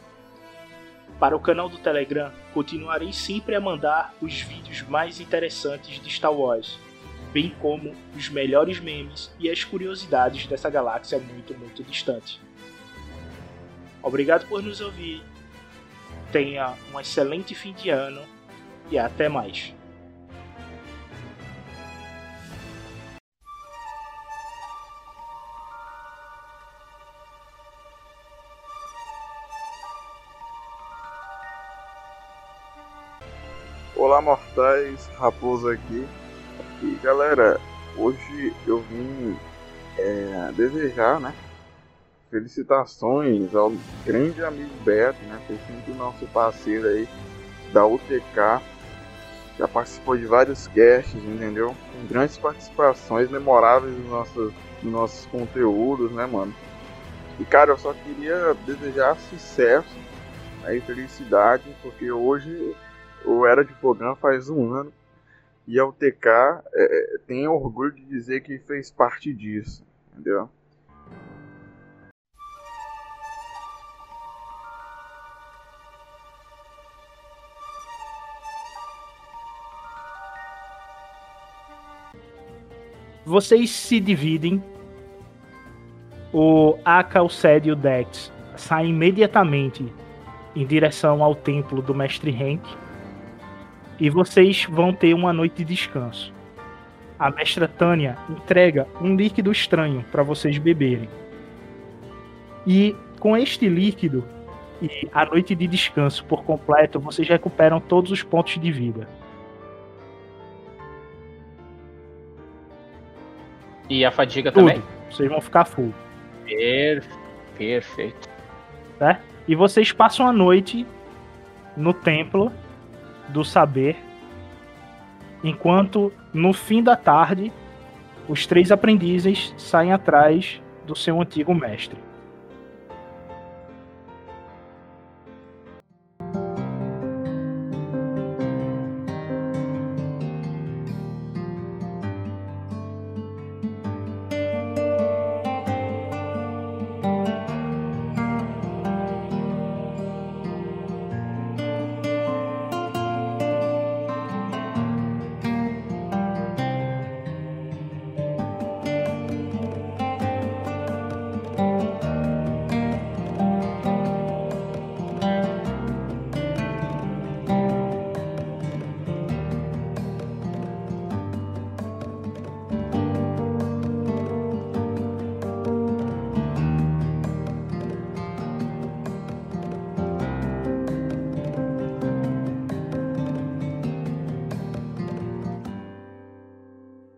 Para o canal do Telegram, continuarei sempre a mandar os vídeos mais interessantes de Star Wars, bem como os melhores memes e as curiosidades dessa galáxia muito, muito distante. Obrigado por nos ouvir. Tenha um excelente fim de ano e até mais. Olá mortais, Raposo aqui. E galera, hoje eu vim é, desejar, né? Felicitações ao grande amigo Beto, né? Foi sempre o nosso parceiro aí da UTK. Já participou de vários casts, entendeu? Com grandes participações memoráveis nos nossos, nos nossos conteúdos, né, mano? E cara, eu só queria desejar sucesso né, e felicidade, porque hoje o Era de Programa faz um ano e a UTK é, tem orgulho de dizer que fez parte disso, entendeu? Vocês se dividem. O Aka, o Sed e o Dex saem imediatamente em direção ao templo do Mestre Henk. E vocês vão ter uma noite de descanso. A mestra Tânia entrega um líquido estranho para vocês beberem. E com este líquido e a noite de descanso por completo, vocês recuperam todos os pontos de vida. E a fadiga Tudo. também? Vocês vão ficar full. Per... Perfeito. né? E vocês passam a noite no templo do saber, enquanto no fim da tarde os três aprendizes saem atrás do seu antigo mestre.